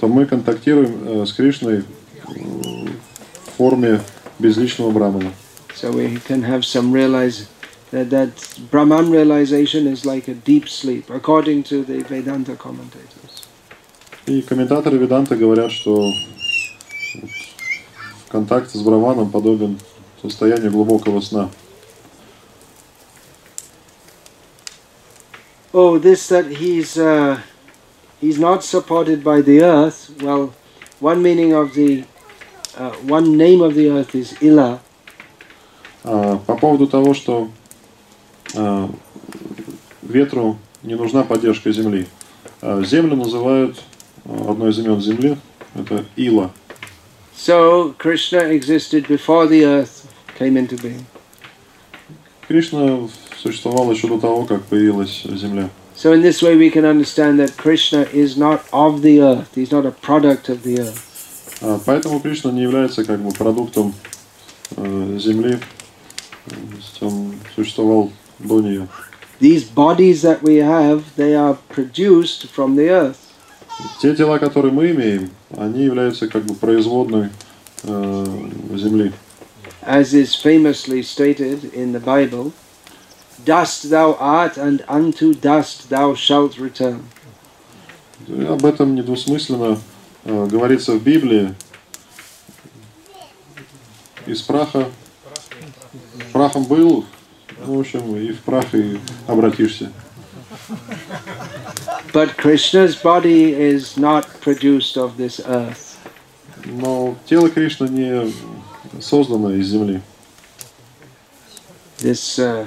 Speaker 2: то мы контактируем э, с Кришной э, в форме безличного брамана.
Speaker 1: So we can have some realize that that Brahman realization is like a deep sleep, according to the Vedanta commentators.
Speaker 2: И комментаторы Веданта говорят, что вот контакт с браманом подобен состоянию глубокого сна.
Speaker 1: Oh, this that he's uh, he's not supported by the earth. Well, one meaning of the uh, one name of the earth is Ila,
Speaker 2: А, по поводу того, что а, ветру не нужна поддержка Земли. А, Землю называют, а, одно из имен Земли, это Ила.
Speaker 1: So Krishna existed before the earth came into being.
Speaker 2: Кришна существовал еще до того, как появилась Земля.
Speaker 1: So in this way we can understand that Krishna is not of the earth. He's not a product of the earth.
Speaker 2: А, Поэтому Кришна не является как бы продуктом э, Земли. То есть Он существовал до нее.
Speaker 1: These bodies that we have, they are produced from the earth.
Speaker 2: Те тела, которые мы имеем, они являются как бы производной э, Земли.
Speaker 1: As is famously stated in the Bible, dust thou art and unto dust thou shalt return.
Speaker 2: Об этом недвусмысленно э, говорится в Библии. Из праха прахом был, ну, в общем, и в прах и обратишься.
Speaker 1: But Krishna's body is not produced of this earth.
Speaker 2: Но тело Кришны не создано из земли.
Speaker 1: This, uh,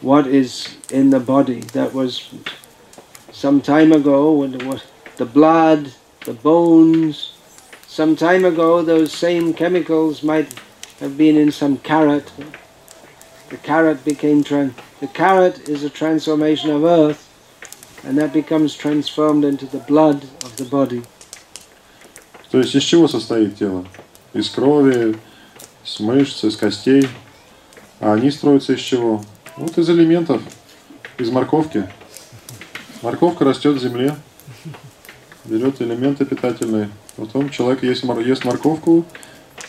Speaker 1: what is in the body, that was some time ago when the, what, the blood, the bones, some time ago those same chemicals might have been in some carrot. The carrot became trans. The carrot is a transformation of earth, and that becomes transformed into the blood of the body.
Speaker 2: То есть из чего состоит тело? Из крови, с мышц, из костей. А они строятся из чего? Вот из элементов, из морковки. Морковка растет в земле, берет элементы питательные. Потом человек ест, мор- ест морковку,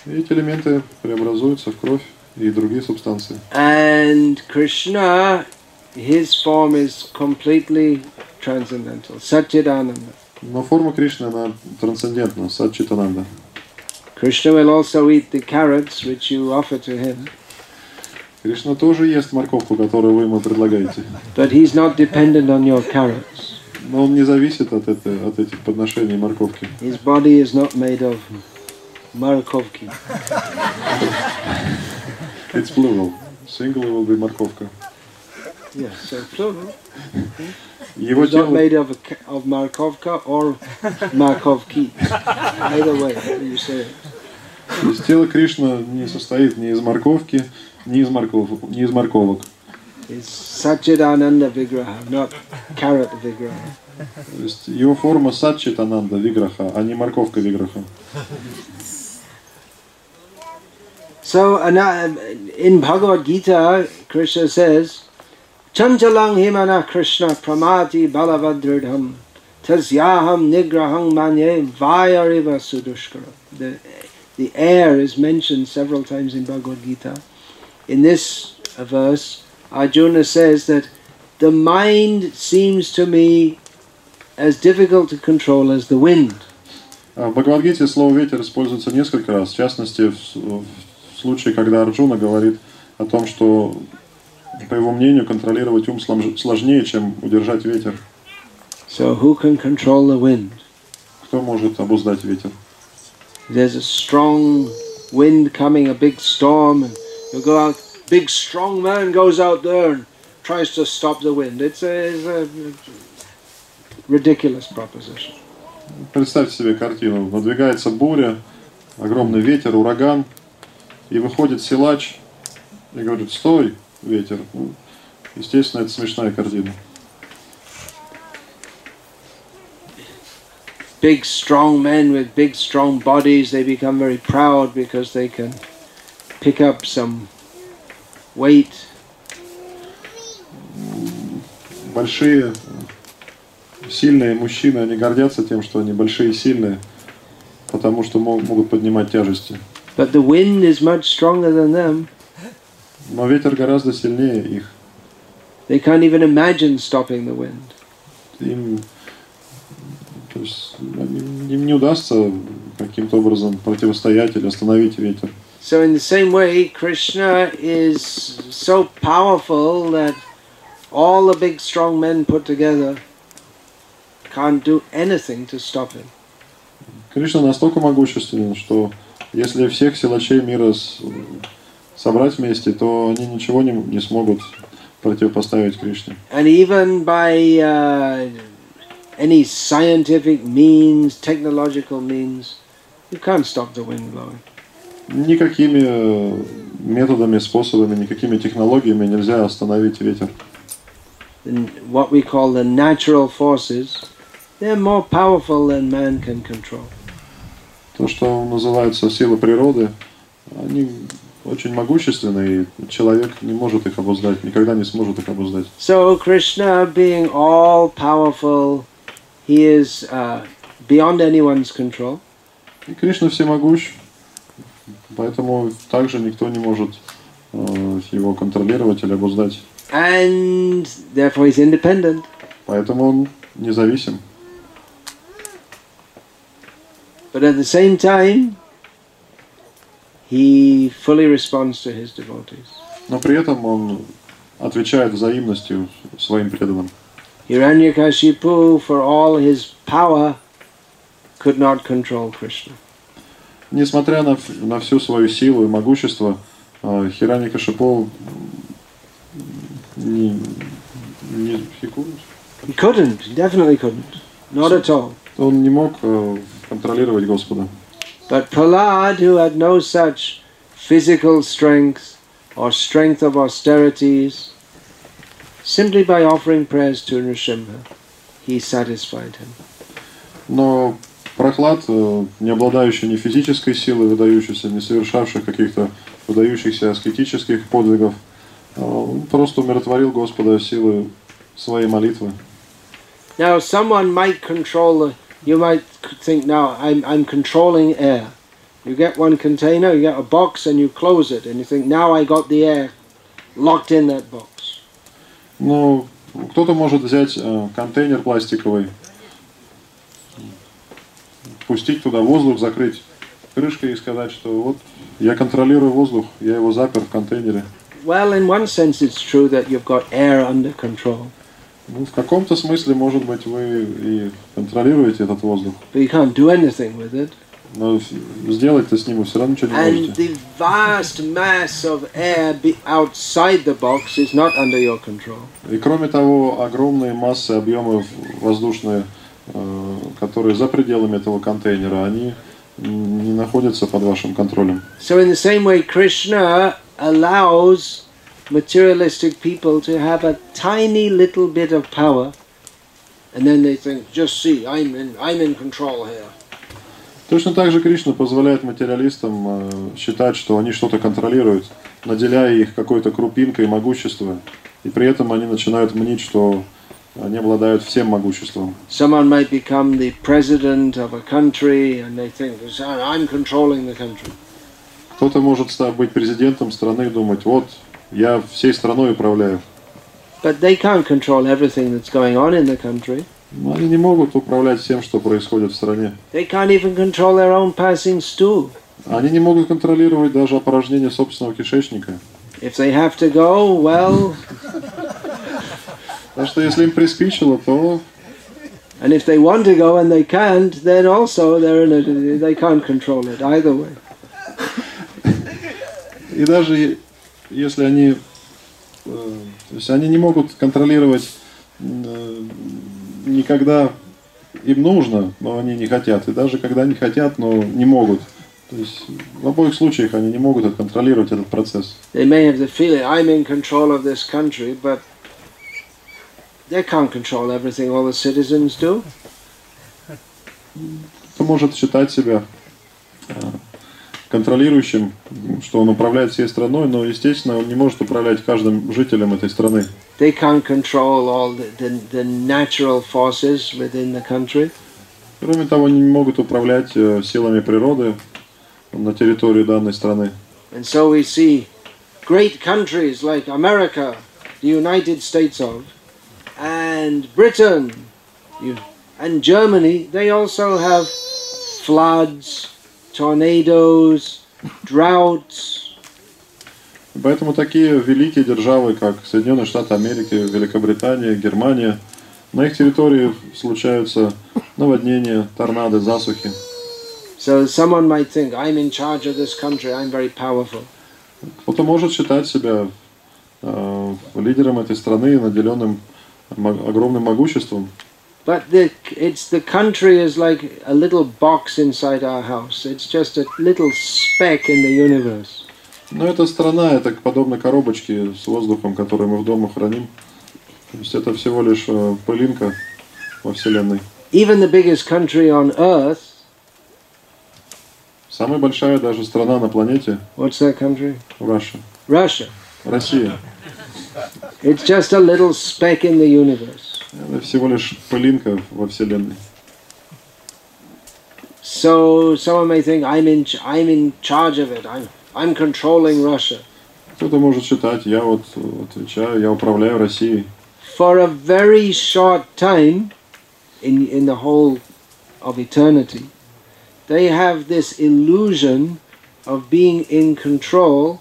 Speaker 2: и эти элементы преобразуются в кровь и другие субстанции.
Speaker 1: And Krishna, his form is completely transcendental. Satchidananda.
Speaker 2: Но форма Кришны, она трансцендентна, Садчитананда.
Speaker 1: Krishna will also eat the carrots which you offer to him,
Speaker 2: Кришна тоже ест морковку, которую вы ему предлагаете.
Speaker 1: but he's not dependent on your carrots.
Speaker 2: Но он не зависит от, этой, от этих подношений морковки.
Speaker 1: His body is not made of markovki.
Speaker 2: It's plural. Singular will be морковка.
Speaker 1: Yes, so plural.
Speaker 2: Его
Speaker 1: It's not
Speaker 2: тело,
Speaker 1: made of, of markovka or markovki. Either way, you say it.
Speaker 2: то есть тело Кришна не состоит ни из морковки, ни из, морков, ни из морковок.
Speaker 1: Satchidananda Vigraha, not carrot Vigraha.
Speaker 2: То есть его форма Садчитананда Виграха, а не морковка Виграха.
Speaker 1: So and, uh, in Bhagavad Gita, Krishna says, Chanchalang himana Krishna pramati balavadridham tasyaham nigraham manye vayariva sudushkara. The, the air is mentioned several times in Bhagavad Gita. In this uh, verse, Arjuna says that the mind seems to me as difficult to control as the wind.
Speaker 2: А В Бхагавадгите слово «ветер» используется несколько раз, в частности, в, случае, когда Арджуна говорит о том, что, по его мнению, контролировать ум сложнее, чем удержать ветер.
Speaker 1: So who can control the wind?
Speaker 2: Кто может обуздать ветер?
Speaker 1: There's a strong wind coming, a big storm, and you go out. Big strong man goes out there and tries to stop the wind. It's a, it's a ridiculous proposition.
Speaker 2: Представьте себе картину. Надвигается буря, огромный ветер, ураган, и выходит силач и говорит «Стой, ветер!» Ну, Естественно, это смешная картина.
Speaker 1: Big strong men with big strong bodies, they become very proud because they can pick up some weight.
Speaker 2: Большие, сильные мужчины, они гордятся тем, что они большие и сильные, потому что мо- могут поднимать тяжести.
Speaker 1: But the wind is much stronger than them.
Speaker 2: Но ветер гораздо сильнее их.
Speaker 1: They can't even imagine stopping the wind.
Speaker 2: Им, то есть, им им не удастся каким-то образом противостоять или остановить ветер.
Speaker 1: So, in the same way, Krishna is so powerful that all the big strong men put together can't do anything to stop him.
Speaker 2: Кришна настолько могущественен, что если всех силачей мира с- собрать вместе, то они ничего не, не смогут противопоставить Кришне.
Speaker 1: And even by uh, any scientific means, technological means, you can't stop the wind blowing.
Speaker 2: Никакими э, методами, способами, никакими технологиями нельзя остановить ветер.
Speaker 1: And what we call the natural forces, they're more powerful than man can control.
Speaker 2: То, что называется сила природы, они очень могущественны, и человек не может их обуздать, никогда не сможет их обуздать.
Speaker 1: So Krishna, being all powerful, he is uh, beyond anyone's control.
Speaker 2: И Кришна всемогущ, поэтому также никто не может э, его контролировать или обуздать.
Speaker 1: And therefore he's independent.
Speaker 2: Поэтому он независим.
Speaker 1: But at the same time, he fully responds to his devotees.
Speaker 2: Но при этом он отвечает взаимностью своим преданным.
Speaker 1: Hiranyakashipu, for all his power, could not control Krishna.
Speaker 2: Несмотря на, в- на всю свою силу и могущество, э, Хираникашипу не, не, he couldn't.
Speaker 1: He couldn't, he definitely couldn't. Not at all.
Speaker 2: он не мог э, контролировать Господа.
Speaker 1: But Prahlad, who had no such physical strength or strength of austerities, simply by offering prayers to Nrsimha, he satisfied him.
Speaker 2: Но Прохлад, э, не обладающий ни физической силой, выдающийся, не совершавший каких-то выдающихся аскетических подвигов, э, просто умиротворил Господа силой своей молитвы.
Speaker 1: Now, someone might control the. You might think, now I'm, I'm controlling air. You get one container, you get a box, and you close it, and you think, now I got the air locked in that box.
Speaker 2: Но Кто-то может взять э, контейнер пластиковый, пустить туда воздух, закрыть крышкой и сказать, что вот я контролирую воздух, я его запер в контейнере.
Speaker 1: Well, in one sense, it's true that you've got air under control,
Speaker 2: Ну, в каком-то смысле, может быть, вы и контролируете этот воздух,
Speaker 1: but you can't do anything with it.
Speaker 2: но сделать-то с ним вы все равно ничего не
Speaker 1: And
Speaker 2: можете.
Speaker 1: the vast mass of air outside the box is not under your control.
Speaker 2: И кроме того, огромные массы, объемы воздушные, э, которые за пределами этого контейнера, они не находятся под вашим контролем.
Speaker 1: So, in the same way, Krishna allows materialistic people to have a tiny little bit of power, and then they think, just see, I'm in, I'm in control here.
Speaker 2: Точно так же Кришна позволяет материалистам э, считать, что они что-то контролируют, наделяя их какой-то крупинкой могущества, и при этом они начинают мнить, что они обладают всем могуществом.
Speaker 1: Someone might become the president of a country, and they think, I'm controlling the country.
Speaker 2: Кто-то может быть президентом страны и думать, вот, я всей страной управляю.
Speaker 1: But they can't control everything that's going on in the country.
Speaker 2: Но они не могут управлять всем, что происходит в стране.
Speaker 1: They can't even control their own passing stool.
Speaker 2: Они не могут контролировать даже опорожнение собственного кишечника.
Speaker 1: If they have to go, well,
Speaker 2: Так что если им приспичило, то
Speaker 1: and if they want to go and they can't, then also they're in a, they can't control it either way.
Speaker 2: и даже если они, э, то есть они не могут контролировать э, никогда им нужно, но они не хотят, и даже когда не хотят, но не могут. То есть в обоих случаях они не могут контролировать этот процесс.
Speaker 1: They may have the feeling I'm in control of this country, but they can't control everything all the citizens do.
Speaker 2: Кто может считать себя э, контролирующим, что он управляет всей страной, но, естественно, он не может управлять каждым жителем этой страны.
Speaker 1: They can't control all the, the, the natural forces within the country.
Speaker 2: Кроме того, они не могут управлять э, силами природы на территории данной страны.
Speaker 1: And so we see great countries like America, the United States of, and Britain, and Germany, they also have floods, tornadoes, droughts.
Speaker 2: Поэтому такие великие державы, как Соединенные Штаты Америки, Великобритания, Германия, на их территории случаются наводнения, торнадо, засухи.
Speaker 1: So someone might think, I'm in charge of this country, I'm very powerful.
Speaker 2: Кто-то может считать себя э, лидером этой страны, наделенным огромным могуществом.
Speaker 1: But the, it's the country is like a little box inside our house. It's just a little speck in the universe.
Speaker 2: Но эта страна, это подобно коробочке с воздухом, которую мы в дома храним. То есть это всего лишь э, пылинка во Вселенной.
Speaker 1: Even the biggest country on earth,
Speaker 2: Самая большая даже страна на планете
Speaker 1: what's that country?
Speaker 2: Russia.
Speaker 1: Russia.
Speaker 2: Россия.
Speaker 1: It's just a little speck in the universe.
Speaker 2: Это всего лишь пылинка во Вселенной.
Speaker 1: So someone may think I'm in ch- I'm in charge of it. I'm I'm controlling Russia.
Speaker 2: Кто-то может считать, я вот э, отвечаю, я управляю Россией.
Speaker 1: For a very short time in in the whole of eternity, they have this illusion of being in control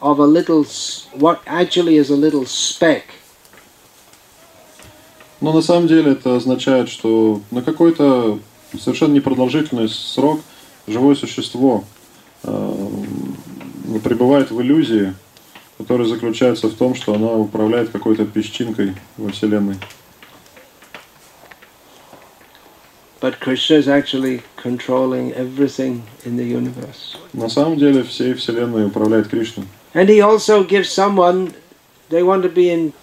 Speaker 1: of a little s- what actually is a little speck.
Speaker 2: Но на самом деле это означает, что на какой-то совершенно непродолжительный срок живое существо э, пребывает в иллюзии, которая заключается в том, что она управляет какой-то песчинкой во Вселенной.
Speaker 1: But Krishna is actually controlling everything in the universe.
Speaker 2: На самом деле всей Вселенной управляет Кришна.
Speaker 1: And he also gives someone they want to be in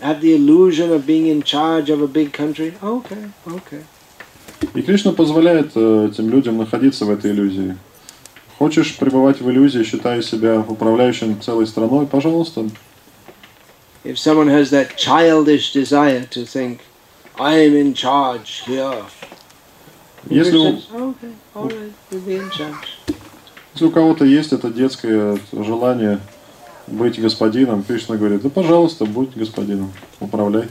Speaker 1: have the illusion of being in charge of a big country. Okay, okay.
Speaker 2: И Кришна позволяет э, этим людям находиться в этой иллюзии. Хочешь пребывать в иллюзии, считая себя управляющим целой страной, пожалуйста.
Speaker 1: If someone has that childish desire to think, I am in charge here.
Speaker 2: Если у,
Speaker 1: okay, all right,
Speaker 2: если у кого-то есть это детское желание быть господином, Кришна говорит, да пожалуйста, будь господином, управляй.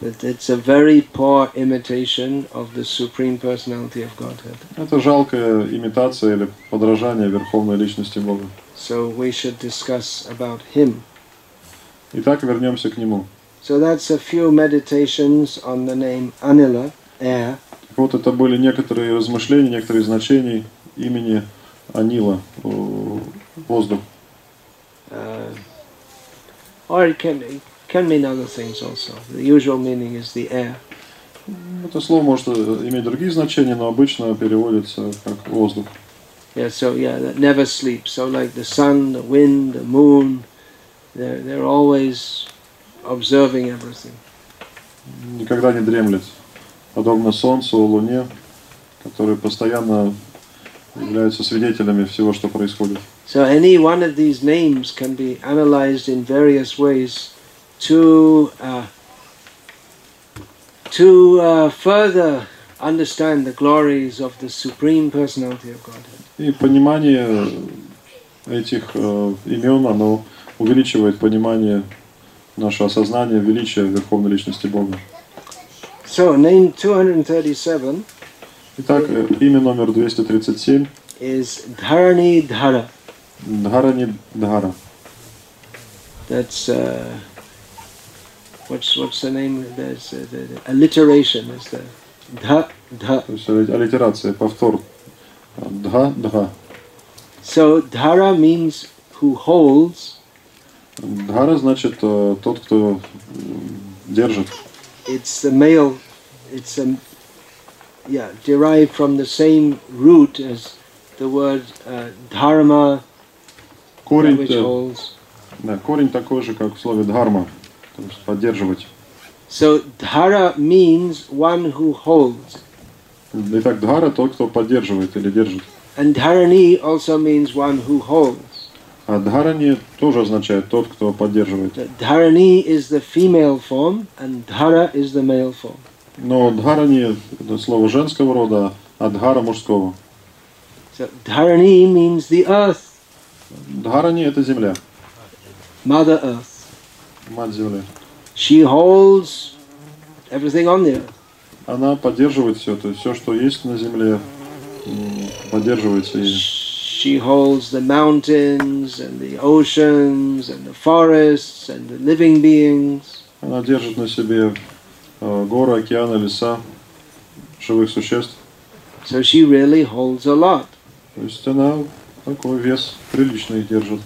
Speaker 1: That it's a very poor imitation of the Supreme Personality of Godhead.
Speaker 2: Это жалкая имитация или подражание Верховной Личности Бога.
Speaker 1: So we should discuss about Him.
Speaker 2: Итак, вернемся к Нему.
Speaker 1: So that's a few meditations on the name Anila, air.
Speaker 2: Вот это были некоторые размышления, некоторые значения имени Анила, э, воздух.
Speaker 1: Uh, or it can, it can mean other things also. The usual meaning is the air.
Speaker 2: Это слово может э, иметь другие значения, но обычно переводится как воздух.
Speaker 1: Yeah, so yeah, that never sleeps. So like the sun, the wind, the moon, they're, they're always observing everything.
Speaker 2: Никогда не дремлет. Подобно Солнцу, Луне, которые постоянно являются свидетелями всего, что происходит.
Speaker 1: So any one of these names can be analyzed in various ways to uh, to uh, further understand the glories of the Supreme Personality of Godhead.
Speaker 2: И понимание этих э, имен, оно увеличивает понимание наше осознание величия Верховной Личности Бога.
Speaker 1: So name 237
Speaker 2: Итак, э, имя номер 237
Speaker 1: is Dharani Dhara.
Speaker 2: Дхарани Дхара.
Speaker 1: That's uh, what's what's the name? There's uh, the, the alliteration is the dha dha.
Speaker 2: То есть алли- аллитерация, повтор. Дха, дха.
Speaker 1: So dhara means who holds.
Speaker 2: Дхара значит э, тот, кто м, держит.
Speaker 1: It's the male. It's a yeah derived from the same root as the word uh, dharma, that
Speaker 2: Корень, да, корень такой же, как в слове дхарма, то есть поддерживать.
Speaker 1: So dhara means one who holds,
Speaker 2: Итак, дхара тот, кто поддерживает или держит.
Speaker 1: and dharani also means one who holds.
Speaker 2: А дхарани тоже означает тот, кто поддерживает.
Speaker 1: Dharani is the female form, and dhara is the male form.
Speaker 2: Но дхарани это слово женского рода, а дхара мужского.
Speaker 1: So dharani means the earth,
Speaker 2: Дхарани это земля,
Speaker 1: Mother Earth.
Speaker 2: мать земли.
Speaker 1: She holds everything on the earth.
Speaker 2: Она поддерживает все, то есть все, что есть на земле, поддерживается ею.
Speaker 1: She holds the mountains and the oceans and the forests and the living beings.
Speaker 2: Она держит на себе э, горы, океаны, леса, живых существ.
Speaker 1: So she really holds a lot.
Speaker 2: То есть она такой вес приличный держит.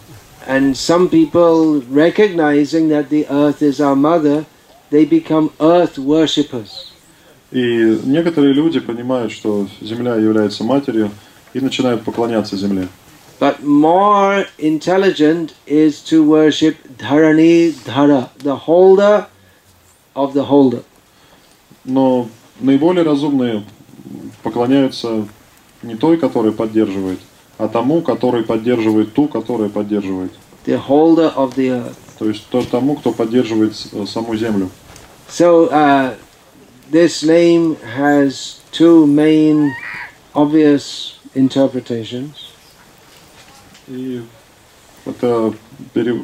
Speaker 1: And some people, recognizing that the earth is our mother, they become earth worshippers.
Speaker 2: И некоторые люди понимают, что земля является матерью и начинают поклоняться земле.
Speaker 1: But more intelligent is to worship Dharani Dhara, the holder of the holder.
Speaker 2: Но наиболее разумные поклоняются не той, которая поддерживает, а тому, который поддерживает ту, которая поддерживает.
Speaker 1: the holder of the earth.
Speaker 2: То есть то, тому, кто поддерживает э, саму землю.
Speaker 1: So uh, this name has two main obvious interpretations.
Speaker 2: И это пере-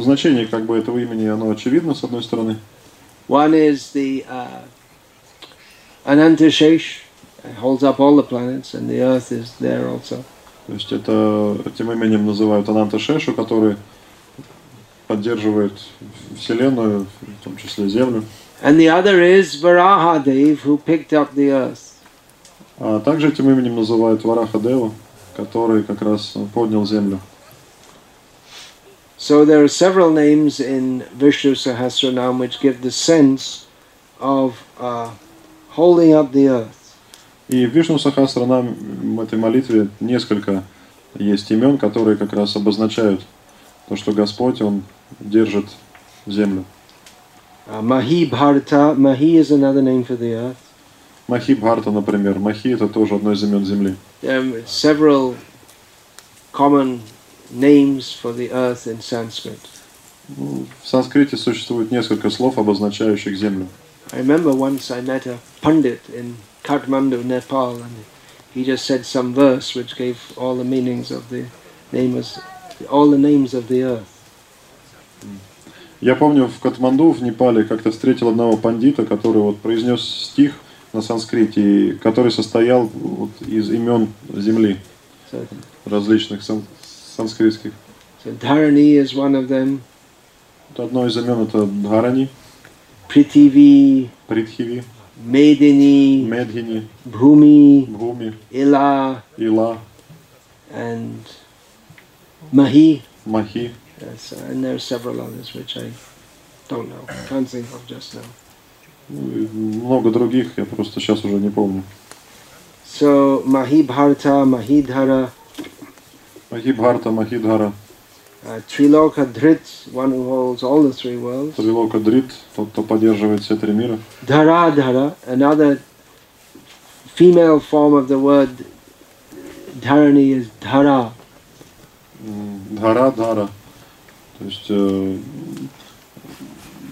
Speaker 2: значение как бы этого имени, оно очевидно с одной стороны.
Speaker 1: One is the uh, Anantashesh, holds up all the planets, and the earth is there also.
Speaker 2: То есть это этим именем называют Ананта Шешу, который поддерживает Вселенную, в том числе Землю.
Speaker 1: And the other is Varahadev, who picked up the earth.
Speaker 2: А также этим именем называют Вараха Деву, который как раз поднял Землю.
Speaker 1: So there are several names in Vishnu Sahasranam which give the sense of uh, holding up the earth.
Speaker 2: И в Вишну Сахасранам в этой молитве несколько есть имен, которые как раз обозначают то, что Господь, Он держит землю.
Speaker 1: Uh, Mahi Bharata, Mahi is another name for the earth.
Speaker 2: Махи Бхарта, например. Махи это тоже одно из имен земли.
Speaker 1: Are several common names for the earth in Sanskrit.
Speaker 2: Ну, В санскрите существует несколько слов, обозначающих землю.
Speaker 1: I remember once I met a pundit in Kathmandu, Nepal, and he just said some verse which gave all the meanings of the names, all the names of the earth.
Speaker 2: Я помню, в Катманду, в Непале, как-то встретил одного пандита, который вот произнес стих на санскрите, который состоял вот из имен земли различных сан- санскритских.
Speaker 1: so Dharani is one of them,
Speaker 2: Вот Одно из имен это Дхарани,
Speaker 1: Prithivi,
Speaker 2: Притхиви,
Speaker 1: Medini,
Speaker 2: Медхини,
Speaker 1: Bhumi,
Speaker 2: Бхуми,
Speaker 1: Ila,
Speaker 2: Ила,
Speaker 1: and Mahi.
Speaker 2: Махи.
Speaker 1: Yes, and there are several others which I don't know, can't think of just now.
Speaker 2: Ну, много других, я просто сейчас уже не помню.
Speaker 1: So Mahi Bharata, Mahidhara,
Speaker 2: Махибхарта, Махидхара,
Speaker 1: uh, Triloka Dhrit, one who holds all the three worlds.
Speaker 2: Трилока Дрит, тот, кто поддерживает все три мира.
Speaker 1: Dharadhara, another female form of the word Dharani is Dhara.
Speaker 2: М, Дхара, Дхара. То есть э,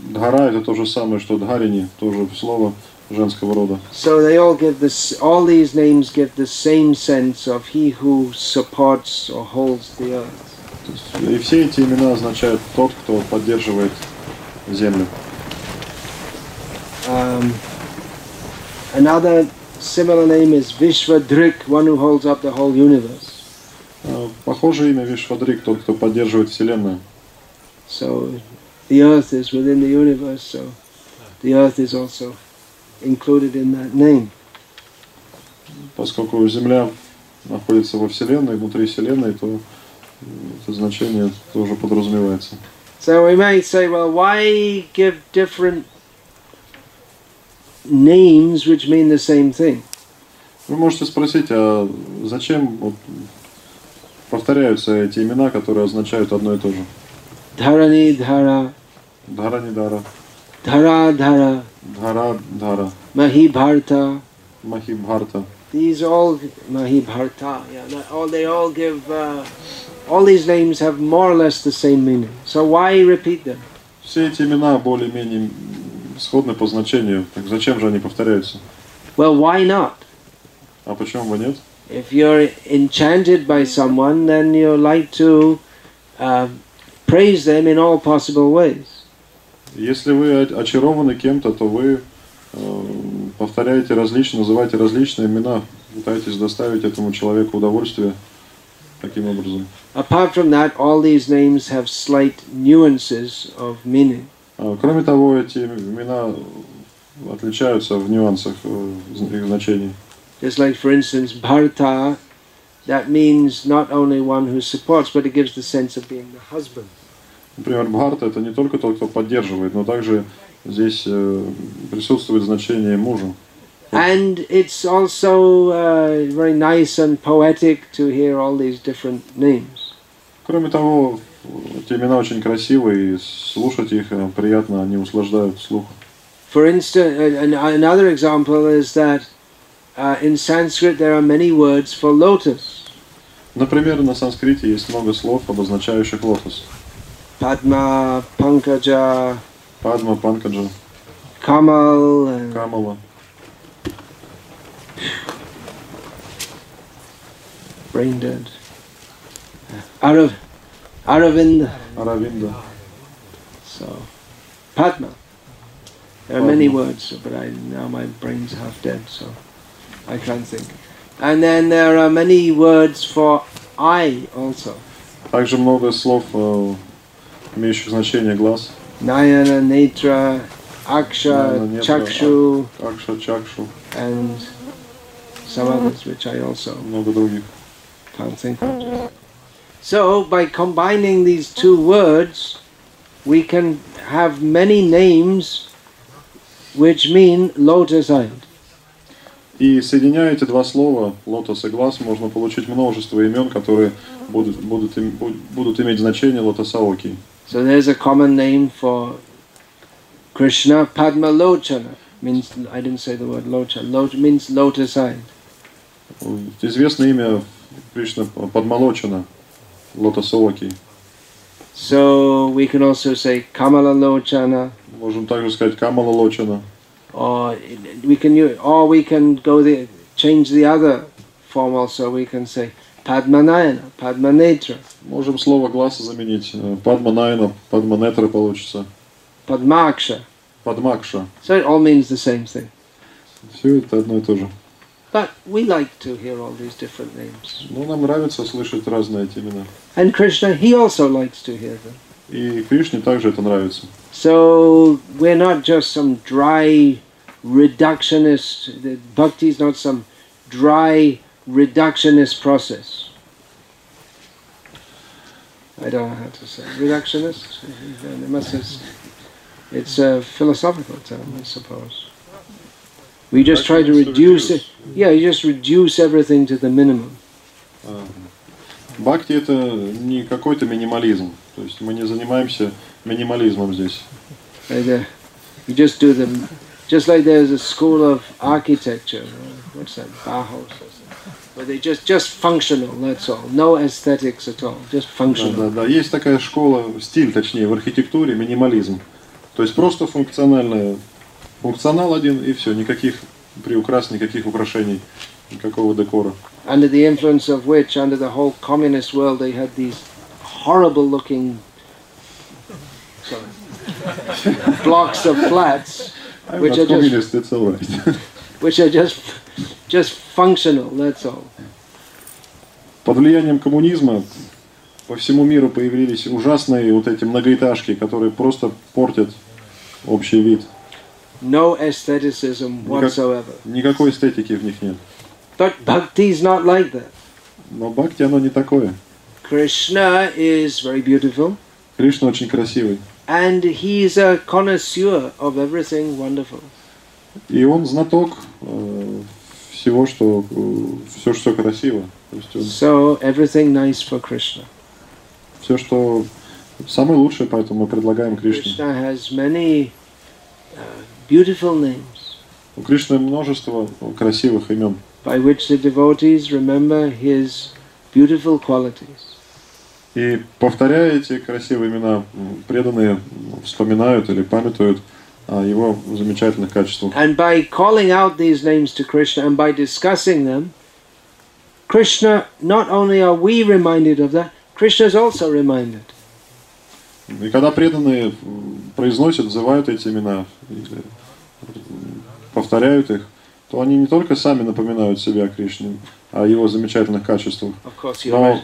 Speaker 2: Дхара это то же самое, что Дхарини, тоже слово женского рода.
Speaker 1: So they all give this, all these names give the same sense of he who supports or holds the earth.
Speaker 2: То есть, и все эти имена означают тот, кто поддерживает землю.
Speaker 1: Um, another similar name is Vishvadrik, one who holds up the whole universe.
Speaker 2: Э, Похожее имя Вишвадрик, тот, кто поддерживает Вселенную.
Speaker 1: So the earth is within the universe, so the earth is also included in that name.
Speaker 2: Поскольку Земля находится во Вселенной, внутри Вселенной, то это значение тоже подразумевается.
Speaker 1: So we might say, well, why give different names which mean the same thing?
Speaker 2: Вы можете спросить, а зачем вот повторяются эти имена, которые означают одно и то же?
Speaker 1: Dhara,
Speaker 2: Дхара
Speaker 1: Dhara Dhara,
Speaker 2: Дхара Дхара,
Speaker 1: Mahibharta.
Speaker 2: Махибхарта.
Speaker 1: These all Mahibharta. Yeah, all they all give. Uh, all these names have more or less the same meaning. So why repeat them?
Speaker 2: Все эти имена более-менее м, сходны по значению. Так зачем же они повторяются?
Speaker 1: Well, why not?
Speaker 2: А почему бы нет?
Speaker 1: If you're enchanted by someone, then you like to uh, praise them in all possible ways.
Speaker 2: Если вы о- очарованы кем-то, то вы э, повторяете различные, называете различные имена, пытаетесь доставить этому человеку удовольствие таким образом.
Speaker 1: Apart from that, all these names have slight nuances of meaning.
Speaker 2: А, Кроме того, эти имена отличаются в нюансах э, их значений.
Speaker 1: Just like, for instance, Bharta, that means not only one who supports, but it gives the sense of being the husband.
Speaker 2: Например, Бхарта это не только тот, кто поддерживает, но также здесь э, присутствует значение мужа.
Speaker 1: And it's also uh, very nice and poetic to hear all these different names.
Speaker 2: Кроме того, эти имена очень красивые, и слушать их э, приятно, они услаждают слух.
Speaker 1: For instance, an- another example is that uh, in Sanskrit there are many words for lotus.
Speaker 2: Например, на санскрите есть много слов, обозначающих лотос.
Speaker 1: Padma, Pankaja,
Speaker 2: Падма, Панкаджа,
Speaker 1: Kamal, and
Speaker 2: Камала,
Speaker 1: brain dead. Arav, Aravind.
Speaker 2: Аравинда.
Speaker 1: So, Padma. There are many words, but I now my brain's half dead, so I can't think. And then there are many words for eye also.
Speaker 2: Также много слов, э, имеющих значение глаз.
Speaker 1: Nayana, Netra, Aksha,
Speaker 2: Nayana, Netra,
Speaker 1: Chakshu,
Speaker 2: Акша, Чакшу,
Speaker 1: and some others which I also
Speaker 2: много других.
Speaker 1: can't think of. just. So, by combining these two words, we can have many names which mean lotus eyed.
Speaker 2: И соединяя эти два слова, лотос и глаз, можно получить множество имен, которые будут, будут, им- бу- будут иметь значение лотосаоки.
Speaker 1: So, there's a common name for Krishna, Padma Lochana. Means, I didn't say the word Locha, Lo, means lotus eyed.
Speaker 2: Известное имя Кришна Падмалочина, лотосаоки.
Speaker 1: So, we can also say Kamala Lochana,
Speaker 2: Можем также сказать Камала Лочина.
Speaker 1: or we can use, or we can go the change the other form also. We can say Padmanayana, Padmanetra.
Speaker 2: Можем слово глаз заменить. э, Найна, Падма Нетра получится.
Speaker 1: Padmaksha.
Speaker 2: Падмакша.
Speaker 1: So it all means the same thing.
Speaker 2: Все это одно и то же.
Speaker 1: But we like to hear all these different names.
Speaker 2: Но нам нравится слышать разные эти имена.
Speaker 1: And Krishna, he also likes to hear them.
Speaker 2: И Кришне также это нравится.
Speaker 1: So we're not just some dry reductionist, the bhakti is not some dry reductionist process. I don't know how to say reductionist. It must it's, it's a philosophical term, I suppose. We just try to reduce it. Yeah, you just reduce everything to the minimum.
Speaker 2: А, Бхакти это не какой-то минимализм. То есть мы не занимаемся минимализмом здесь.
Speaker 1: Uh, you just do them, just like there's a school of architecture. uh, What's that? Bauhaus. Or something, where they just just functional. That's all. No aesthetics at all. Just
Speaker 2: Да,
Speaker 1: functional.
Speaker 2: да, да. Есть такая школа, стиль, точнее, в архитектуре, минимализм. То есть просто функциональная, функционал один и все, никаких приукрас, никаких украшений, никакого декора.
Speaker 1: Under the influence of which, under the whole communist world, they had these horrible-looking sorry, blocks of flats,
Speaker 2: I'm
Speaker 1: Which are just-
Speaker 2: it's all right.
Speaker 1: which are just just functional. That's all.
Speaker 2: Под влиянием коммунизма по всему миру появились ужасные вот эти многоэтажки, которые просто портят общий вид.
Speaker 1: No aestheticism whatsoever.
Speaker 2: Никакой эстетики в них нет.
Speaker 1: But bhakti is not like that.
Speaker 2: Но бхакти оно не такое.
Speaker 1: Krishna is very beautiful,
Speaker 2: Кришна очень красивый.
Speaker 1: and he is a connoisseur of everything wonderful.
Speaker 2: И он знаток э, всего, что все, что красиво. Он
Speaker 1: So everything nice for Krishna.
Speaker 2: все, что самое лучшее, поэтому мы предлагаем Кришне.
Speaker 1: Krishna has many uh, beautiful names
Speaker 2: У Кришны множество красивых имен,
Speaker 1: by which the devotees remember his beautiful qualities.
Speaker 2: И повторяя эти красивые имена, м, преданные вспоминают или памятуют о его замечательных качествах.
Speaker 1: And by calling out these names to Krishna and by discussing them, Krishna, not only are we reminded of that, Krishna is also reminded.
Speaker 2: И когда преданные м, произносят, называют эти имена, или м, повторяют их, то они не только сами напоминают себе о Кришне, о его замечательных качествах, но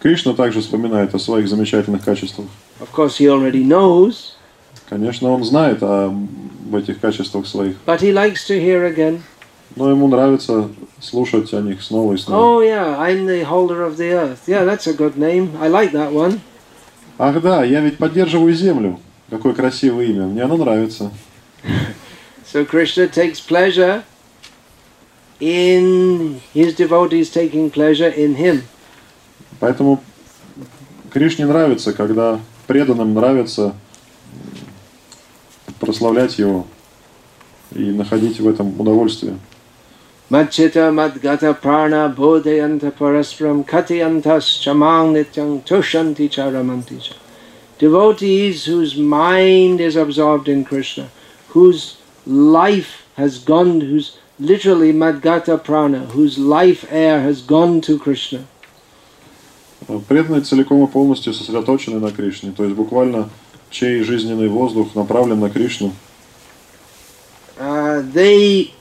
Speaker 2: Кришна также вспоминает о своих замечательных качествах. Конечно, он знает о м, этих качествах своих,
Speaker 1: but he likes to hear again.
Speaker 2: Но ему нравится слушать о них снова и снова.
Speaker 1: Oh, yeah, I'm the holder of the earth. Yeah, that's a good name. I like that one.
Speaker 2: Ах да, я ведь поддерживаю землю. Какое красивое имя. Мне оно нравится.
Speaker 1: So Krishna takes pleasure in his devotees taking pleasure in him.
Speaker 2: Поэтому Кришне нравится, когда преданным нравится прославлять его и находить в этом удовольствие.
Speaker 1: Madchita madgata prana bodhayanta parasparam katiyantas chamang nityang tushanti charamanti cha. Devotees whose mind is absorbed in Krishna, whose life has gone, whose literally madgata prana, whose life air has gone to Krishna.
Speaker 2: Преданные целиком и полностью сосредоточены на Кришне, то есть буквально чей жизненный воздух направлен на Кришну.
Speaker 1: Uh, they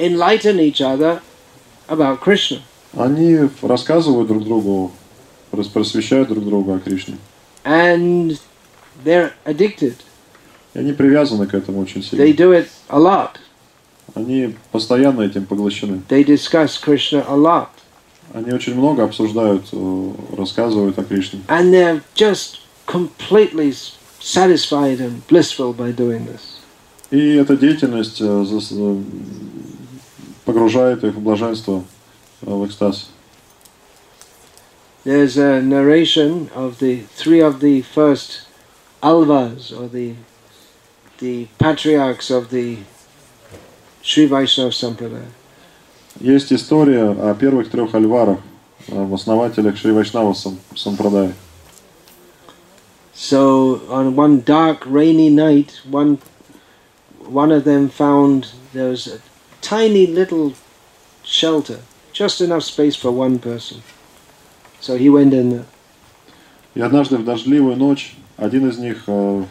Speaker 1: enlighten each other about Krishna.
Speaker 2: Они рассказывают друг другу, просвещают друг друга о Кришне.
Speaker 1: And they're addicted.
Speaker 2: И они привязаны к этому очень
Speaker 1: They
Speaker 2: сильно.
Speaker 1: do it a lot.
Speaker 2: Они постоянно этим поглощены.
Speaker 1: They discuss Krishna a lot.
Speaker 2: Они очень много обсуждают, э, рассказывают о Кришне.
Speaker 1: And they're just completely satisfied and blissful by doing this.
Speaker 2: И эта деятельность э, погружает их в блаженство, э, в экстаз.
Speaker 1: There's a narration of the three of the first alvas, or the the patriarchs of the Sri Vaishnava Sampradaya.
Speaker 2: Есть история о первых трех альварах, об основателях Шри Вайшнава Сам- Сампрадай.
Speaker 1: So on one dark, rainy night, one one of them found there was a tiny little shelter, just enough space for one person. So he went in there.
Speaker 2: И однажды в дождливую ночь один из них э,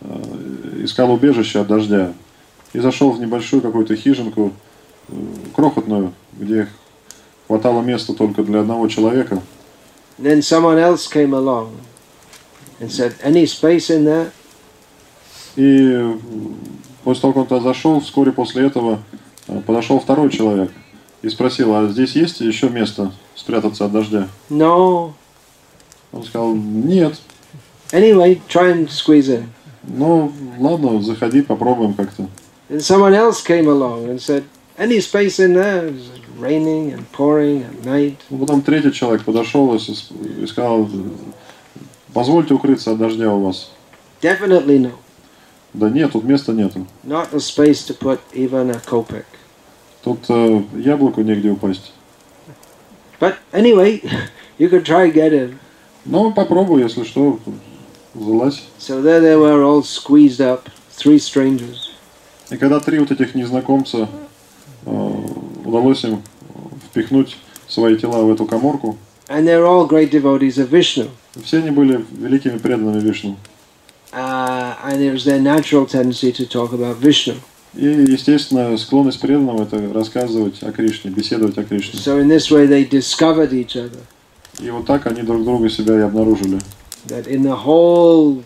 Speaker 2: э, искал убежище от дождя и зашел в небольшую какую-то хижинку, э, крохотную, где хватало места только для одного человека.
Speaker 1: Then someone else came along and said, Any space in there?
Speaker 2: И после того, как он туда зашел, вскоре после этого э, подошел второй человек и спросил, а здесь есть еще место спрятаться от дождя?
Speaker 1: No.
Speaker 2: Он сказал, нет.
Speaker 1: Anyway, try and squeeze in.
Speaker 2: Ну, ладно, заходи, попробуем как-то.
Speaker 1: And someone else came along and said, Any space in there? Raining and pouring at night.
Speaker 2: Ну, потом третий человек подошел и сказал, позвольте укрыться от дождя у вас.
Speaker 1: Definitely no.
Speaker 2: Да нет, тут места нету.
Speaker 1: Not a space to put even a kopeck.
Speaker 2: Тут э, яблоку негде упасть.
Speaker 1: But anyway, you could try get in.
Speaker 2: Ну, попробуй, если что, залазь.
Speaker 1: So there they were all squeezed up, three strangers.
Speaker 2: И когда три вот этих незнакомца э, удалось им впихнуть свои тела в эту коморку,
Speaker 1: And they're all great devotees of Vishnu.
Speaker 2: все они были великими преданными Вишну.
Speaker 1: Uh, and it was their natural tendency to talk about Vishnu.
Speaker 2: И, естественно, склонность преданным это рассказывать о Кришне, беседовать о Кришне.
Speaker 1: So in this way they discovered each other.
Speaker 2: И вот так они друг друга себя и обнаружили.
Speaker 1: That in the whole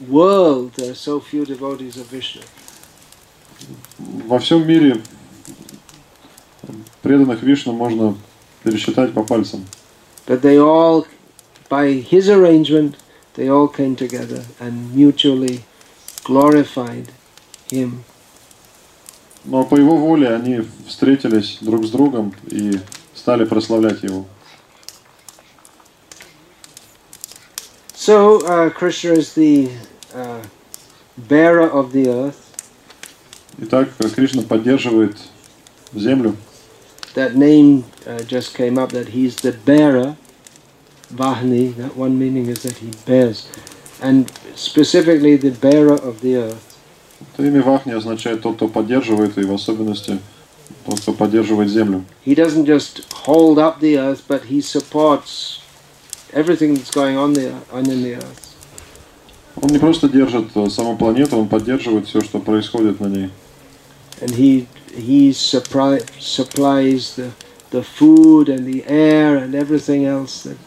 Speaker 1: world there are so few devotees of Vishnu.
Speaker 2: Во всем мире преданных Вишну можно пересчитать по пальцам.
Speaker 1: But they all, by his arrangement, they all came together and mutually glorified him.
Speaker 2: Но по его воле они встретились друг с другом и стали прославлять его.
Speaker 1: So uh, Krishna is the uh, bearer of the earth.
Speaker 2: Итак, Кришна поддерживает землю.
Speaker 1: That name uh, just came up that he's the bearer. Vahni, that one meaning is that he bears. And specifically the bearer of the earth.
Speaker 2: Это имя Вахни означает тот, кто поддерживает, и в особенности тот, кто поддерживает землю.
Speaker 1: He doesn't just hold up the earth, but he supports everything that's going on, the, on in the earth.
Speaker 2: Он не просто держит э, саму планету, он поддерживает все, что происходит на ней.
Speaker 1: And he, he supply, supplies the, the food and the air and everything else that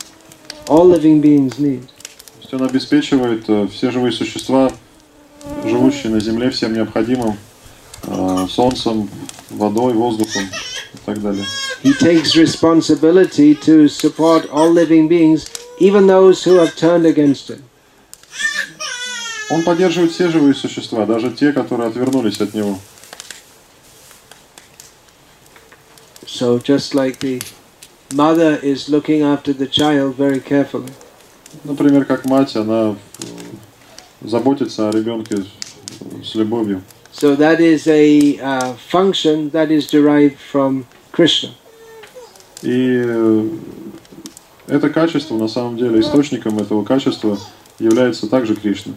Speaker 1: all living beings need.
Speaker 2: То есть он обеспечивает э, все живые существа, живущие на Земле, всем необходимым, э, солнцем, водой, воздухом и так далее.
Speaker 1: He takes responsibility to support all living beings, even those who have turned against him.
Speaker 2: Он поддерживает все живые существа, даже те, которые отвернулись от него.
Speaker 1: So just like the mother is looking after the child very carefully,
Speaker 2: Например, как мать, она э, заботится о ребенке с любовью.
Speaker 1: so that is a uh, function that is derived from Krishna.
Speaker 2: И э, это качество, на самом деле, источником этого качества является также Кришна,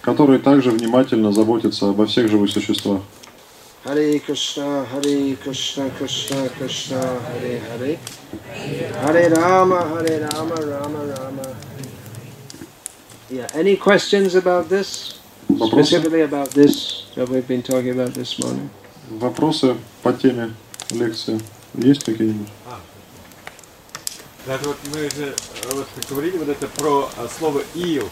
Speaker 2: который также внимательно заботится обо всех живых существах.
Speaker 1: Hare Krishna, Hare Krishna, Krishna Krishna, Hare Hare. Hare Rama, Hare Rama, Rama Rama. Yeah, any questions about this? Specifically about this that we've been talking about this morning?
Speaker 2: Вопросы по теме лекции есть какие-нибудь?
Speaker 3: Да, вот мы же э, вот говорили вот это про а, слово ил,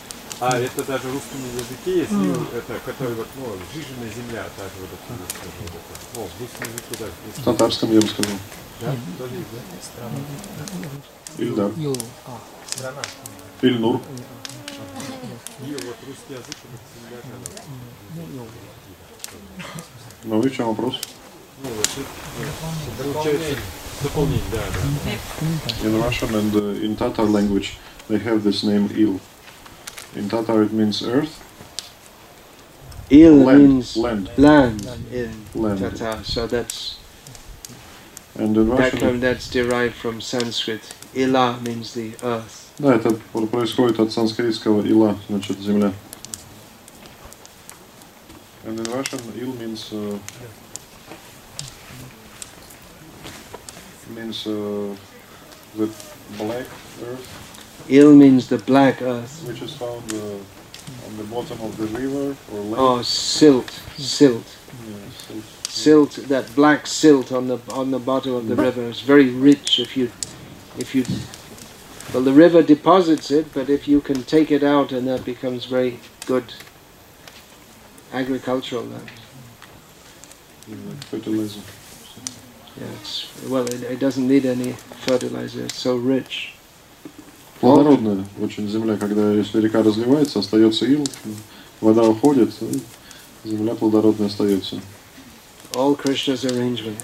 Speaker 3: а это даже в русском языке есть ил, это который вот, ну, жиженная земля, также вот это, вот это. О, в русском языке даже есть.
Speaker 2: В татарском я бы сказал.
Speaker 3: Да, тоже есть, да?
Speaker 2: Ильдар.
Speaker 4: Ю, а,
Speaker 3: Страна.
Speaker 2: Ильнур.
Speaker 3: Ил, вот русский язык, это земля, когда,
Speaker 4: ну,
Speaker 2: и в чем вопрос?
Speaker 3: ну, вот это, получается, дополнение, да, да.
Speaker 2: In Russian and uh, in Tatar language they have this name Il. In Tatar it means earth,
Speaker 1: Il
Speaker 2: land,
Speaker 1: means
Speaker 2: land,
Speaker 1: land in
Speaker 2: land.
Speaker 1: Tatar, so that's
Speaker 2: And in
Speaker 1: that term
Speaker 2: Russian,
Speaker 1: that's derived from Sanskrit. Ila means the earth.
Speaker 2: да, это происходит от санскритского ила, значит земля. And in Russian, il means uh, means uh, the black earth
Speaker 1: Il means the black earth.
Speaker 2: which is found uh, on the bottom of the river or lake.
Speaker 1: Oh, silt, silt,
Speaker 2: Yeah, so-
Speaker 1: silt. That black silt on the on the bottom of the river is very rich. If you, if you, well, the river deposits it, but if you can take it out, and that becomes very good agricultural land.
Speaker 2: like fertilizer.
Speaker 1: Yeah, it's well, it, it doesn't need any fertilizer. It's so rich.
Speaker 2: Плодородная очень земля, когда если река разливается, остается ил, вода уходит, земля плодородная остается.
Speaker 1: All Krishna's arrangements.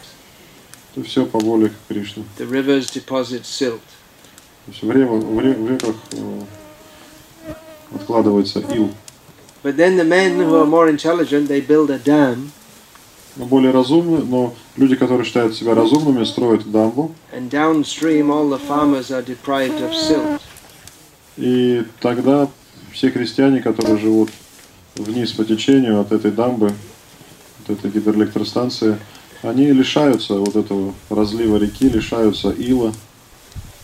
Speaker 2: Это все по воле Кришны.
Speaker 1: The rivers deposit silt.
Speaker 2: То есть в, рева- в ре- в реках э, откладывается ил.
Speaker 1: But then the men who are more intelligent, they build a dam,
Speaker 2: Но более разумные, но люди, которые считают себя разумными, строят дамбу,
Speaker 1: and downstream all the farmers are deprived of silt.
Speaker 2: И тогда все крестьяне, которые живут вниз по течению от этой дамбы, от этой гидроэлектростанции, они лишаются вот этого разлива реки, лишаются ила,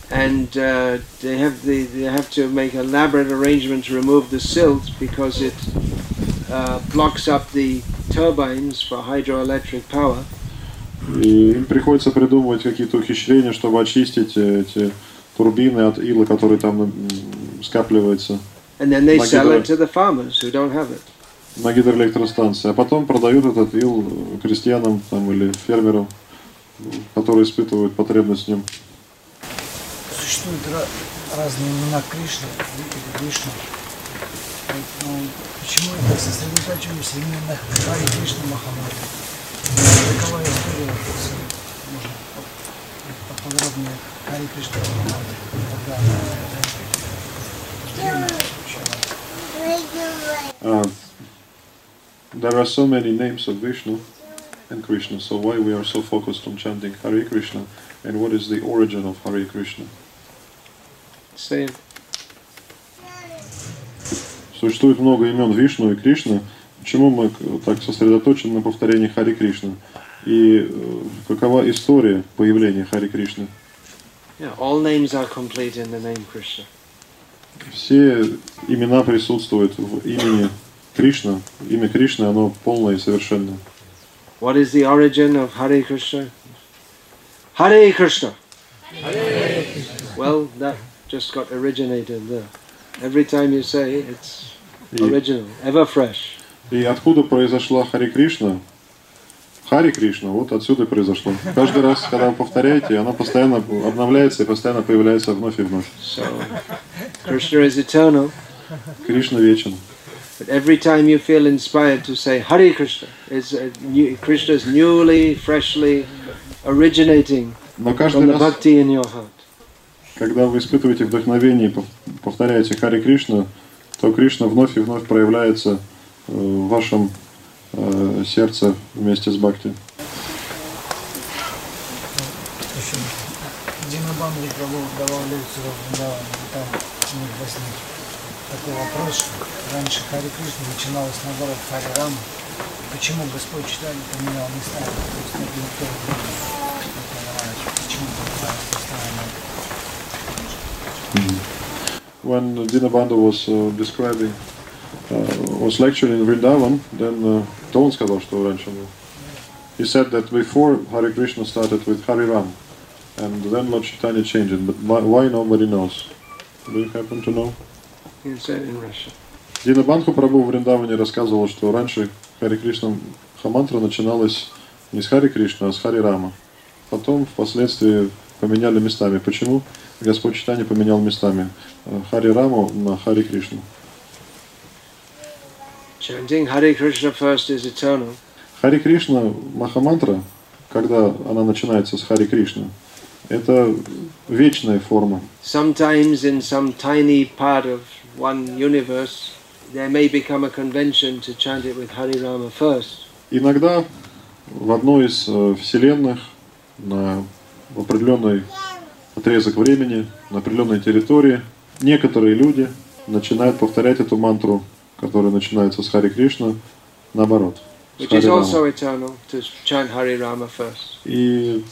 Speaker 1: and uh, they have the, they have to make elaborate arrangement to remove the silt because it uh, blocks up the turbines for hydroelectric power.
Speaker 2: и им приходится придумывать какие-то ухищрения, чтобы очистить эти турбины от ила, который там скапливается
Speaker 1: And then they
Speaker 2: Like
Speaker 1: sell
Speaker 2: it,
Speaker 1: it to the farmers who don't have it.
Speaker 2: на гидроэлектростанции, а потом продают этот ил крестьянам там, или фермерам, которые испытывают потребность в нем.
Speaker 4: Существуют ра- разные имена Кришны. Вот, ну, почему это сосредоточились именно Хари Кришна Махамади? Какова история, если можно по- поподробнее Хари Кришна Махамади?
Speaker 2: Uh, there are so many names of Vishnu and Krishna, so why we are so focused on chanting Hare Krishna and what is the origin of Hare Krishna?
Speaker 1: Say,
Speaker 2: Существует много имен Вишну и Кришны. Почему мы так сосредоточены на повторении Хари Кришны? И э, какова история появления Хари Кришны?
Speaker 1: yeah, all names are complete in the name Krishna.
Speaker 2: Все имена присутствуют в имени Кришна. Имя Кришны, оно полное и совершенное.
Speaker 1: What is the origin of Hare Krishna? Hare Krishna. Well, that just got originated there. Every time you say it's original, ever fresh.
Speaker 2: и откуда произошла Хари Кришна? Хари Кришна, вот отсюда и произошло. Каждый раз, когда вы повторяете, она постоянно обновляется и постоянно появляется вновь и вновь.
Speaker 1: So, Krishna is eternal,
Speaker 2: Кришна вечен.
Speaker 1: but every time you feel inspired to say Hare Krishna, it's a new, Krishna's newly, freshly originating
Speaker 2: Но
Speaker 1: from
Speaker 2: каждый
Speaker 1: the
Speaker 2: раз,
Speaker 1: bhakti in your heart.
Speaker 2: когда вы испытываете вдохновение и пов- повторяете Хари Кришна, то Кришна вновь и вновь проявляется э, в вашем э, сердце вместе с Бхакти.
Speaker 4: Еще Дина Бамбли Прабhu давал лекцию в Вриндаване, и там у них возник такой вопрос, что раньше Хари Кришна начиналось наоборот Хари Рама. Почему Господь читали поменял местами? То есть это никто не понимает, почему поменял местами.
Speaker 2: When Dinabandhu was uh, describing, uh, was lecturing in Vrindavan, then uh, то он сказал, что раньше было. He said that before Hare Krishna started with Hari Ram, and then Lord Chaitanya changed it, but why, nobody knows? Do you happen to know?
Speaker 1: Say it in Russian.
Speaker 2: Динабандху Прабhu в Вриндаване рассказывал, что раньше Хари Кришна Хамантра начиналась не с Хари Кришна, а с Хари Рама. Потом впоследствии поменяли местами. Почему? Господь Читание поменял местами э, Хари Раму на Хари Кришну.
Speaker 1: Chanting Hare Krishna first is eternal,
Speaker 2: Хари Кришна Махамантра, когда она начинается с Хари Кришна, это вечная форма.
Speaker 1: Sometimes in some tiny part of one universe, there may become a convention to chant it with Hari Rama first.
Speaker 2: Иногда в одной из э, вселенных на определенный отрезок времени, на определенной территории, некоторые люди начинают повторять эту мантру, которая начинается с Хари Кришна, наоборот.
Speaker 1: Which is
Speaker 2: Рама.
Speaker 1: also eternal, to chant Hari Rama first.
Speaker 2: И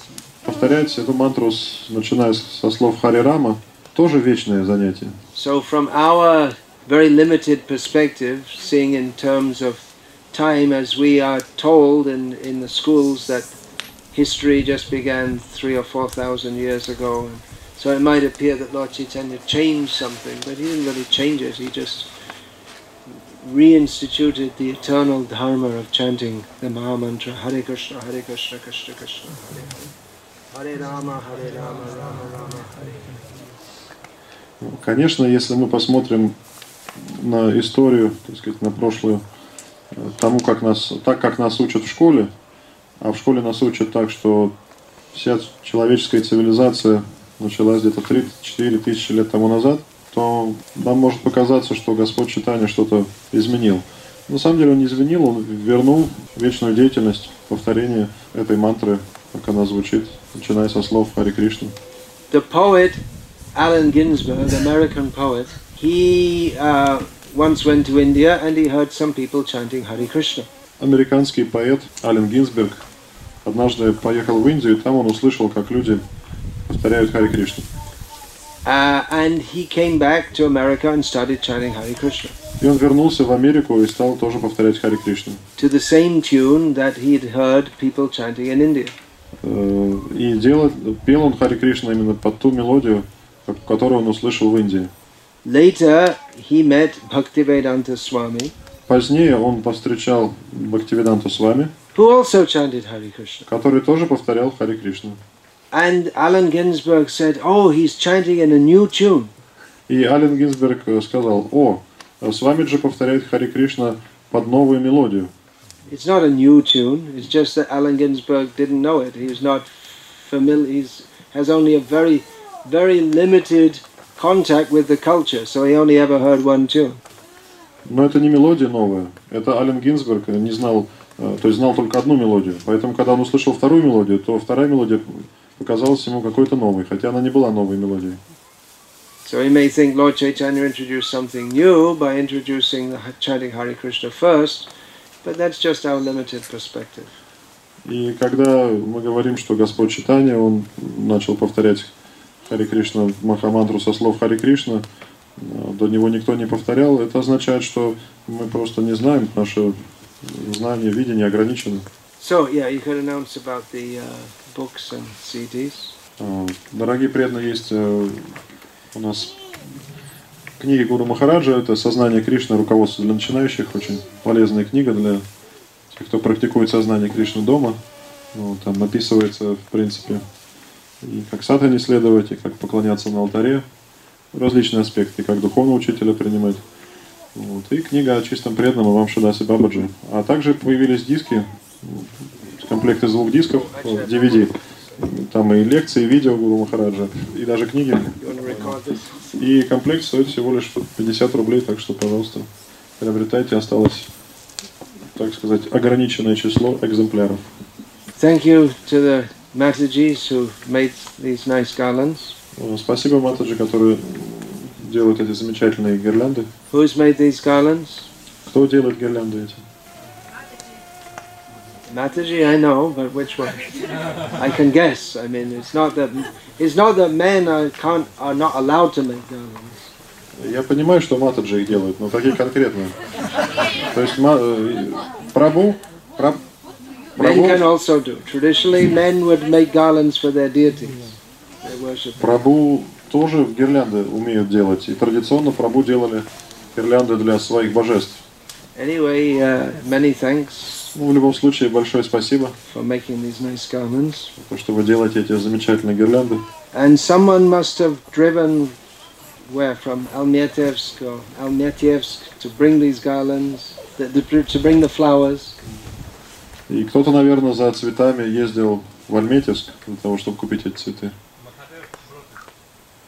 Speaker 2: повторять эту мантру, начиная со слов Хари Рама, тоже вечное занятие.
Speaker 1: So, from our very limited perspective, seeing in terms of time, as we are told in, in the schools that history just began three or four thousand years ago, so it might appear that Lord Chaitanya changed something, but he didn't really change it. He just reinstituted the eternal dharma of chanting the Maha Mantra Hare Krishna, Hare Krishna, Krishna Krishna, Hare Hare. Hare Rama, Hare Rama, Rama Rama, Hare.
Speaker 2: Конечно, если мы посмотрим на историю, так сказать, на прошлую, э, тому, как нас, так как нас учат в школе, а в школе нас учат так, что вся человеческая цивилизация началась где-то 3-4 тысячи лет тому назад, то нам может показаться, что Господь Читания что-то изменил. На самом деле он не изменил, он вернул вечную деятельность, повторение этой мантры, как она звучит, начиная со слов Хари Кришна.
Speaker 1: The poet Allen Ginsberg, American poet, he uh, once went to India and he heard some people chanting Hare Krishna.
Speaker 2: Американский поэт Ален Гинзберг однажды поехал в Индию, и там он услышал, как люди повторяют Хари Кришну.
Speaker 1: Uh, and he came back to America and started chanting Hare Krishna
Speaker 2: И он вернулся в Америку и стал тоже повторять Хари Кришну.
Speaker 1: to the same tune that he had heard people chanting in India.
Speaker 2: Э, И делал, пел он Хари Кришна именно под ту мелодию, которую он услышал в Индии.
Speaker 1: Later, he met Bhaktivedanta Swami,
Speaker 2: Позднее он повстречал Бхактивиданта с вами,
Speaker 1: who also chanted Hare Krishna.
Speaker 2: который тоже повторял Хари Кришну.
Speaker 1: And Allen Ginsberg said, Oh, he's chanting in a new tune.
Speaker 2: И Ален Гинзберг э, сказал, о, с вами же повторяет Хари Кришна под новую мелодию.
Speaker 1: It's not a new tune, it's just that Allen Ginsberg didn't know it. He was not familiar, he has only a very, very limited contact with the culture, so he only ever heard one tune.
Speaker 2: Но это не мелодия новая. Это Ален Гинзберг не знал, э, то есть знал только одну мелодию. Поэтому, когда он услышал вторую мелодию, то вторая мелодия показалась ему какой-то новой, хотя она не была новой мелодией.
Speaker 1: So he may think Lord Chaitanya introduced something new by introducing the chanting Hare Krishna first, but that's just our limited perspective.
Speaker 2: И когда мы говорим, что Господь Читания, он начал повторять Хари Кришна, Махамантру со слов Хари Кришна, э, до него никто не повторял, это означает, что мы просто не знаем, наше знание, видение ограничено.
Speaker 1: So yeah, you could announce about the uh, books and CDs.
Speaker 2: А, Дорогие преданные, есть э, у нас книги Гуру Махараджа, это «Сознание Кришны. Руководство для начинающих», очень полезная книга для тех, кто практикует сознание Кришны дома. Ну, там описывается, в принципе, и как садхане следовать, и как поклоняться на алтаре, различные аспекты, как духовного учителя принимать. Вот. И книга о чистом преданном Ивам Шадаси Бабаджи. А также появились диски, м, комплект из двух дисков, DVD. Там и лекции, и видео Гуру Махараджа, и даже книги. И комплект стоит всего лишь 50 рублей, так что, пожалуйста, приобретайте. Осталось, так сказать, ограниченное число экземпляров.
Speaker 1: Thank you to the Matajis who made these nice garlands.
Speaker 2: Э, Спасибо Матаджи, которые делают эти замечательные гирлянды.
Speaker 1: Who's made these garlands?
Speaker 2: Кто делает гирлянды эти?
Speaker 1: Mataji, I know, but which one? I can guess. I mean, it's not that it's not that men are can't are not allowed to make garlands.
Speaker 2: Я понимаю, что Матаджи их делают, но какие конкретные? То есть э, Прабу, Праб-
Speaker 1: Men can
Speaker 2: Прабу,
Speaker 1: also do. Traditionally, men would make garlands for their deities.
Speaker 2: Прабу тоже гирлянды умеют делать. И традиционно Прабу делали гирлянды для своих божеств.
Speaker 1: Anyway, uh, many thanks
Speaker 2: Ну, в любом случае, большое спасибо,
Speaker 1: for making these nice garlands.
Speaker 2: за то, что вы делаете эти замечательные гирлянды.
Speaker 1: And someone must have driven where from Almetevsk or Almetevsk to bring these garlands, to bring the flowers.
Speaker 2: И кто-то, наверное, за цветами ездил в Альметьевск для того, чтобы купить эти цветы.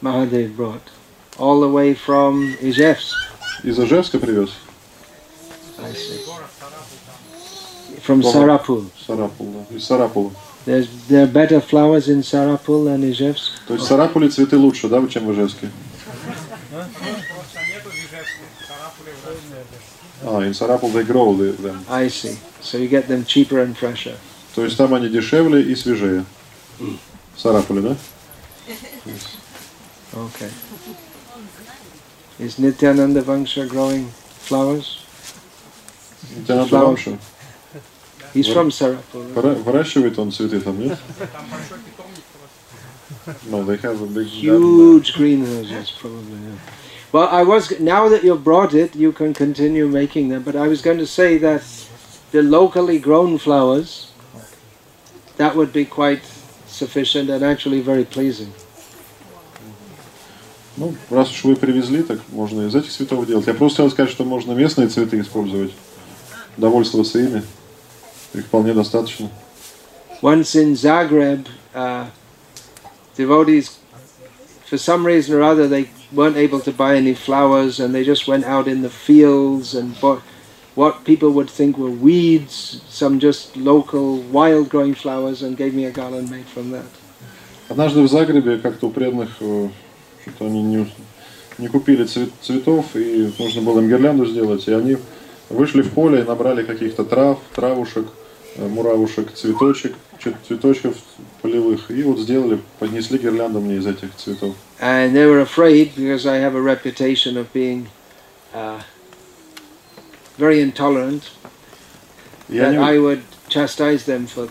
Speaker 1: Mahadev brought all the way from Ijevsk.
Speaker 2: Из Ижевска привез?
Speaker 1: I see. From
Speaker 2: Well,
Speaker 1: Sarapul.
Speaker 2: Сарапул, да. Из Сарапула.
Speaker 1: There's there are better flowers in Sarapul than Ijevsk.
Speaker 2: То есть в Сарапуле цветы лучше, да, чем в Ижевске? А, in Sarapul they grow the- them.
Speaker 1: I see. So you get them cheaper and fresher.
Speaker 2: То есть там они дешевле и свежее. В Сарапуле, да?
Speaker 1: Okay. Is Nityananda Vangsha growing flowers?
Speaker 2: Вамша.
Speaker 1: He's from Sarapur.
Speaker 2: Выращивает он цветы там, нет? No, they have a big
Speaker 1: Huge greenhouses, probably. Yeah. Well, I was now that you've brought it, you can continue making them. But I was going to say that the locally grown flowers, that would be quite sufficient and actually very pleasing.
Speaker 2: Ну, раз уж вы привезли, так можно из этих цветов делать. Я просто хотел сказать, что можно местные цветы использовать, довольствоваться ими. Их вполне достаточно.
Speaker 1: Once in Zagreb, uh, devotees, for some reason or other, they weren't able to buy any flowers and they just went out in the fields and bought what people would think were weeds, some just local wild growing flowers, and gave me a garland made from that.
Speaker 2: Однажды в Загребе как-то у преданных э, что-то они не, не купили цвет- цветов, и нужно было им гирлянду сделать, и они вышли в поле и набрали каких-то трав, травушек, э, муравушек, цветочек, цветочков полевых, и вот сделали, поднесли гирлянду мне из этих цветов.
Speaker 1: And they were afraid because I have a reputation of being uh, very intolerant that
Speaker 2: они,
Speaker 1: I would chastise them for,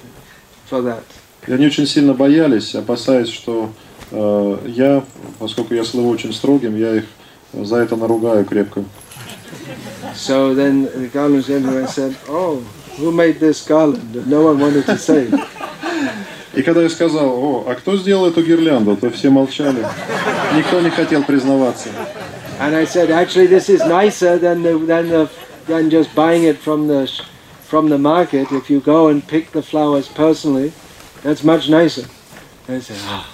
Speaker 1: for that.
Speaker 2: и они очень сильно боялись, опасаясь, что э, я, поскольку я слыву очень строгим, я их за это наругаю крепко.
Speaker 1: So then the garland was ended and I said, Oh, who made this garland? And no one wanted to say.
Speaker 2: И когда я сказал, о, а кто сделал эту гирлянду, то все молчали. Никто не хотел признаваться.
Speaker 1: And I said, actually, this is nicer than the, than the, than just buying it from the sh- from the market. If you go and pick the flowers personally, that's much nicer. And I said, ah.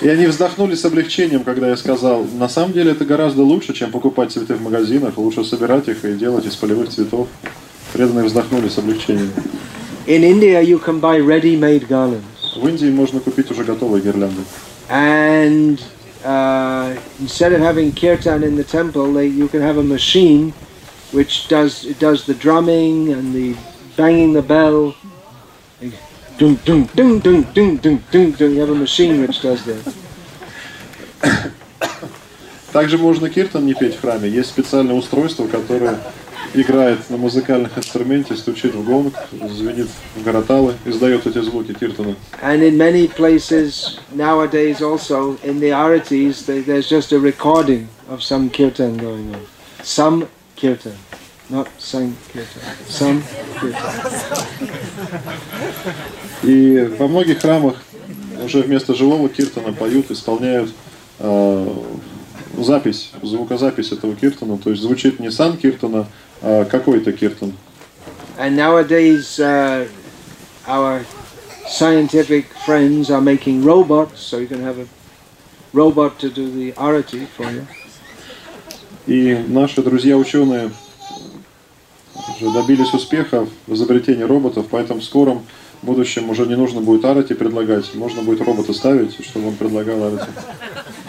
Speaker 2: И они вздохнули с облегчением, когда я сказал, на самом деле это гораздо лучше, чем покупать цветы в магазинах, лучше собирать их и делать из полевых цветов. Преданные вздохнули с облегчением.
Speaker 1: In India, you can buy ready-made garlands,
Speaker 2: В Индии можно купить уже готовые гирлянды.
Speaker 1: and uh, instead of having kirtan in the temple, they, you can have a machine which does it does the drumming and the banging the bell. Ding, ding, ding, ding, ding, ding, ding, ding. You have a machine which does that.
Speaker 2: Также можно киртан не петь в храме. Есть специальное устройство, которое играет на музыкальных инструменте, стучит в гонг, звенит в гараталы, издает эти звуки киртана.
Speaker 1: And in many places nowadays, also in the arities, there- there's just a recording of some kirtan going on. Some kirtan, not some kirtan. Some kirtan.
Speaker 2: И во многих храмах уже вместо живого киртана поют, исполняют э, запись, звукозапись этого киртана. То есть звучит не сам киртана, а какой-то киртан.
Speaker 1: And nowadays, uh, our scientific friends are making robots, so you can have a robot to do the arati for you.
Speaker 2: И наши друзья-ученые уже добились успеха в изобретении роботов, поэтому в скором будущем уже не нужно будет арати предлагать, можно будет робота ставить, чтобы он предлагал арати.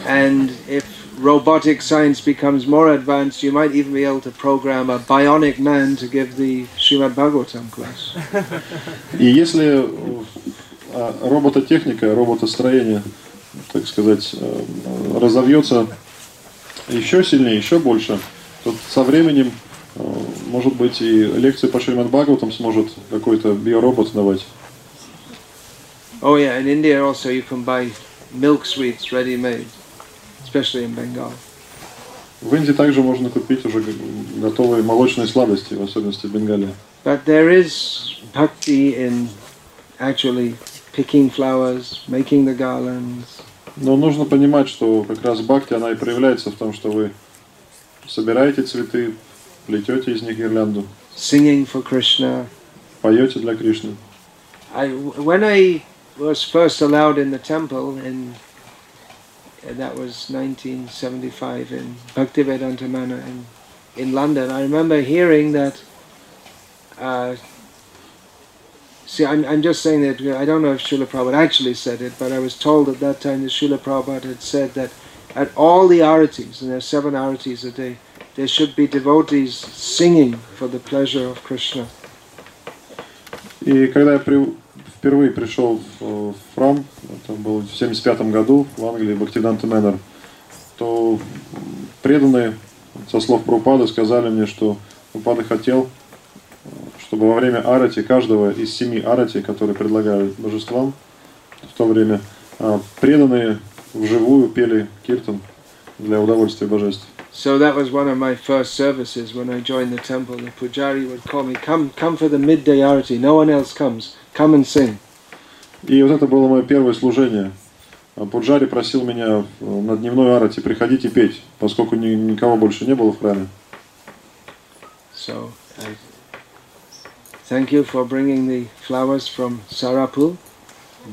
Speaker 1: And if robotic science becomes more advanced, you might even be able to program a bionic man to give the Srimad Bhagavatam class.
Speaker 2: И если э, робототехника, роботостроение, так сказать, э, разовьется еще сильнее, еще больше, то со временем, может быть, и лекции по Шримад Бхагаватам сможет какой-то биоробот давать.
Speaker 1: Oh yeah, in India also you can buy milk sweets ready-made, especially in Bengal.
Speaker 2: В Индии также можно купить уже готовые молочные сладости, в особенности в Бенгалии.
Speaker 1: But there is bhakti in actually picking flowers, making the garlands,
Speaker 2: Но нужно понимать, что как раз бхакти, она и проявляется в том, что вы собираете цветы, плетете из них гирлянду,
Speaker 1: singing for Krishna.
Speaker 2: поете для Кришны.
Speaker 1: I, when I was first allowed in the temple in uh, that was 1975 in Bhaktivedanta Manor in, in London, I remember hearing that. Uh, see, I'm, I'm just saying that I don't know if Srila Prabhupada actually said it, but I was told at that time that Srila Prabhupada had said that at all the aritis, and there's seven aritis a day, there should be devotees singing for the pleasure of Krishna.
Speaker 2: И когда я при- впервые пришел в, в храм, это было в 75 году в Англии, Бхактивиданта Мэннер, то преданные, со слов Прупады, сказали мне, что Прупада хотел, чтобы во время арати каждого из семи арати, которые предлагают божествам в то время, а, преданные вживую пели киртан для удовольствия божеств.
Speaker 1: So that was one of my first services when I joined the temple. The pujari would call me, come, come for the midday arati. No one else comes. Come and sing.
Speaker 2: И вот это было мое первое служение. А Пуджари просил меня э, на дневной арати приходить и петь, поскольку ни- никого больше не было в храме.
Speaker 1: So I thank you for bringing the flowers from Sarapul.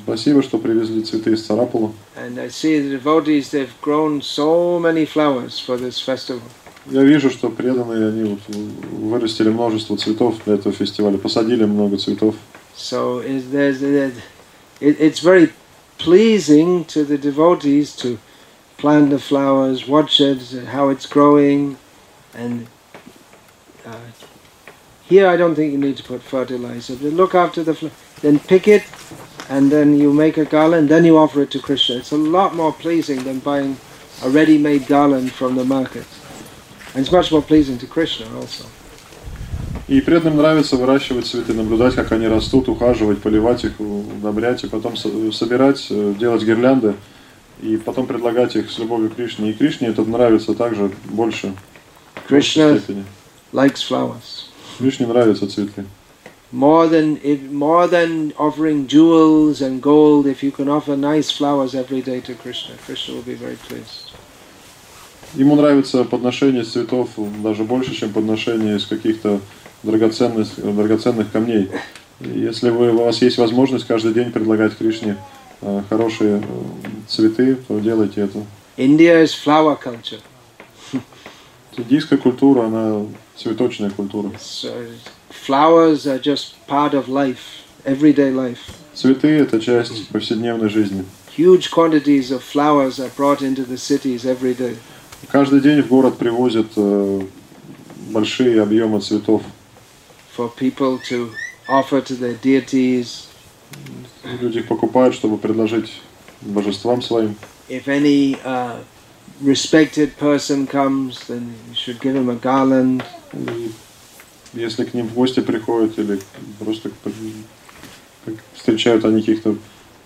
Speaker 2: Спасибо, что привезли цветы из Царапула.
Speaker 1: And I see the devotees, they've grown so many flowers for this festival.
Speaker 2: Я вижу, что преданные, они вот вырастили множество цветов для этого фестиваля, посадили много цветов.
Speaker 1: So is there's, there's, it, it's very pleasing to the devotees to plant the flowers, watch it, how it's growing, and uh, here I don't think you need to put fertilizer. But look after the flower, then pick it, and then you make a garland, then you offer it to Krishna. It's a lot more pleasing than buying a ready-made garland from the market, and it's much more pleasing to Krishna also.
Speaker 2: И преданным нравится выращивать цветы, наблюдать, как они растут, ухаживать, поливать их, удобрять, и потом со- собирать, э, делать гирлянды, и потом предлагать их с любовью к Кришне. И Кришне это нравится также больше. степени.
Speaker 1: likes flowers.
Speaker 2: Кришне нравятся цветы.
Speaker 1: More than if, more than offering jewels and gold, if you can offer nice flowers every day to Krishna, Krishna will be very pleased.
Speaker 2: Ему нравится подношение из цветов даже больше, чем подношение из каких-то драгоценных, драгоценных камней. Если вы, у вас есть возможность каждый день предлагать Кришне э, хорошие э, цветы, то делайте это.
Speaker 1: India is flower culture.
Speaker 2: Индийская культура, она цветочная культура.
Speaker 1: So flowers are just part of life, everyday life.
Speaker 2: Цветы – это часть повседневной жизни.
Speaker 1: Huge quantities of flowers are brought into the cities every day.
Speaker 2: Каждый день в город привозят э, большие объемы цветов.
Speaker 1: for people to offer to their deities.
Speaker 2: Люди их покупают, чтобы предложить божествам своим.
Speaker 1: If any uh, respected person comes, then you should give him a garland.
Speaker 2: Если к ним в гости приходят или просто встречают они каких-то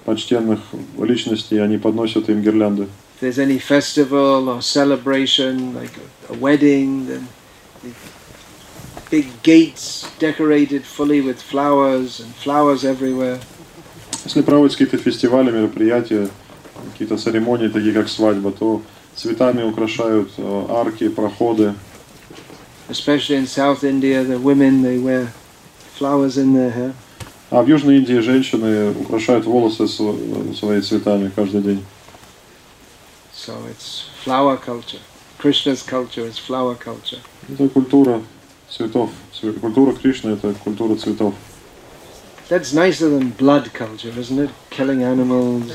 Speaker 2: почтенных личностей, они подносят им гирлянды.
Speaker 1: If there's any festival or celebration, like a, a wedding, then the big gates decorated fully with flowers and flowers everywhere.
Speaker 2: Если проводятся какие-то фестивали, мероприятия, какие-то церемонии, такие как свадьба, то цветами украшают э, арки, проходы.
Speaker 1: Especially in South India, the women they wear flowers in their hair.
Speaker 2: А в Южной Индии женщины украшают волосы св- своими цветами каждый день.
Speaker 1: So it's flower culture. Krishna's culture is flower culture.
Speaker 2: Это культура цветов. Цве- Культура Кришны – это культура цветов.
Speaker 1: That's nicer than blood culture, isn't it? Killing animals.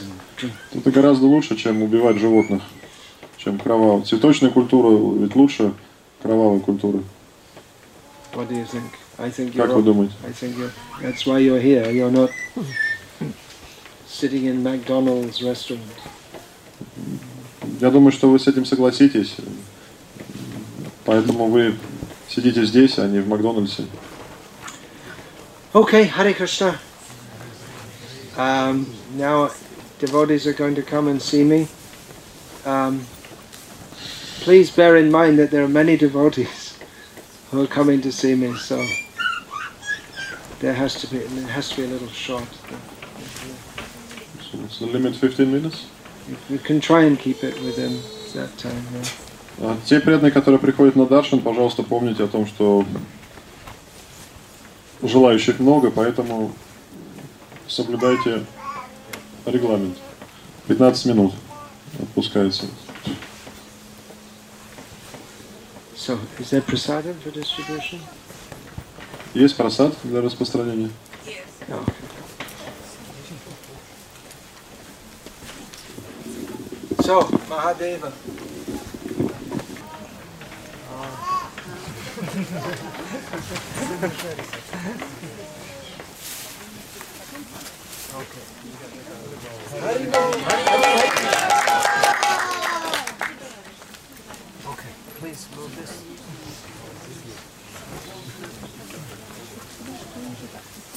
Speaker 2: Это гораздо лучше, чем убивать животных, чем кровавая. Цветочная культура ведь лучше кровавой культуры.
Speaker 1: What do you think? I think you're.
Speaker 2: Как вы думаете?
Speaker 1: I think you're. That's why you're here. You're not sitting in McDonald's restaurant.
Speaker 2: Я думаю, что вы с этим согласитесь. Поэтому вы сидите здесь, а не в Макдональдсе.
Speaker 1: Okay, Hare Krishna. Um, now, devotees are going to come and see me. Um, please bear in mind that there are many devotees who are coming to see me, so there has to be it has to be a little short.
Speaker 2: It's the limit 15 minutes.
Speaker 1: We can try and keep it within that time. Yeah.
Speaker 2: А Те преданные, которые приходят на Даршан, пожалуйста, помните о том, что желающих много, поэтому соблюдайте регламент. 15 минут отпускается.
Speaker 1: So, is there prasadam for distribution?
Speaker 2: Есть просад для распространения?
Speaker 1: No. So, Mahadeva.
Speaker 4: Харибол.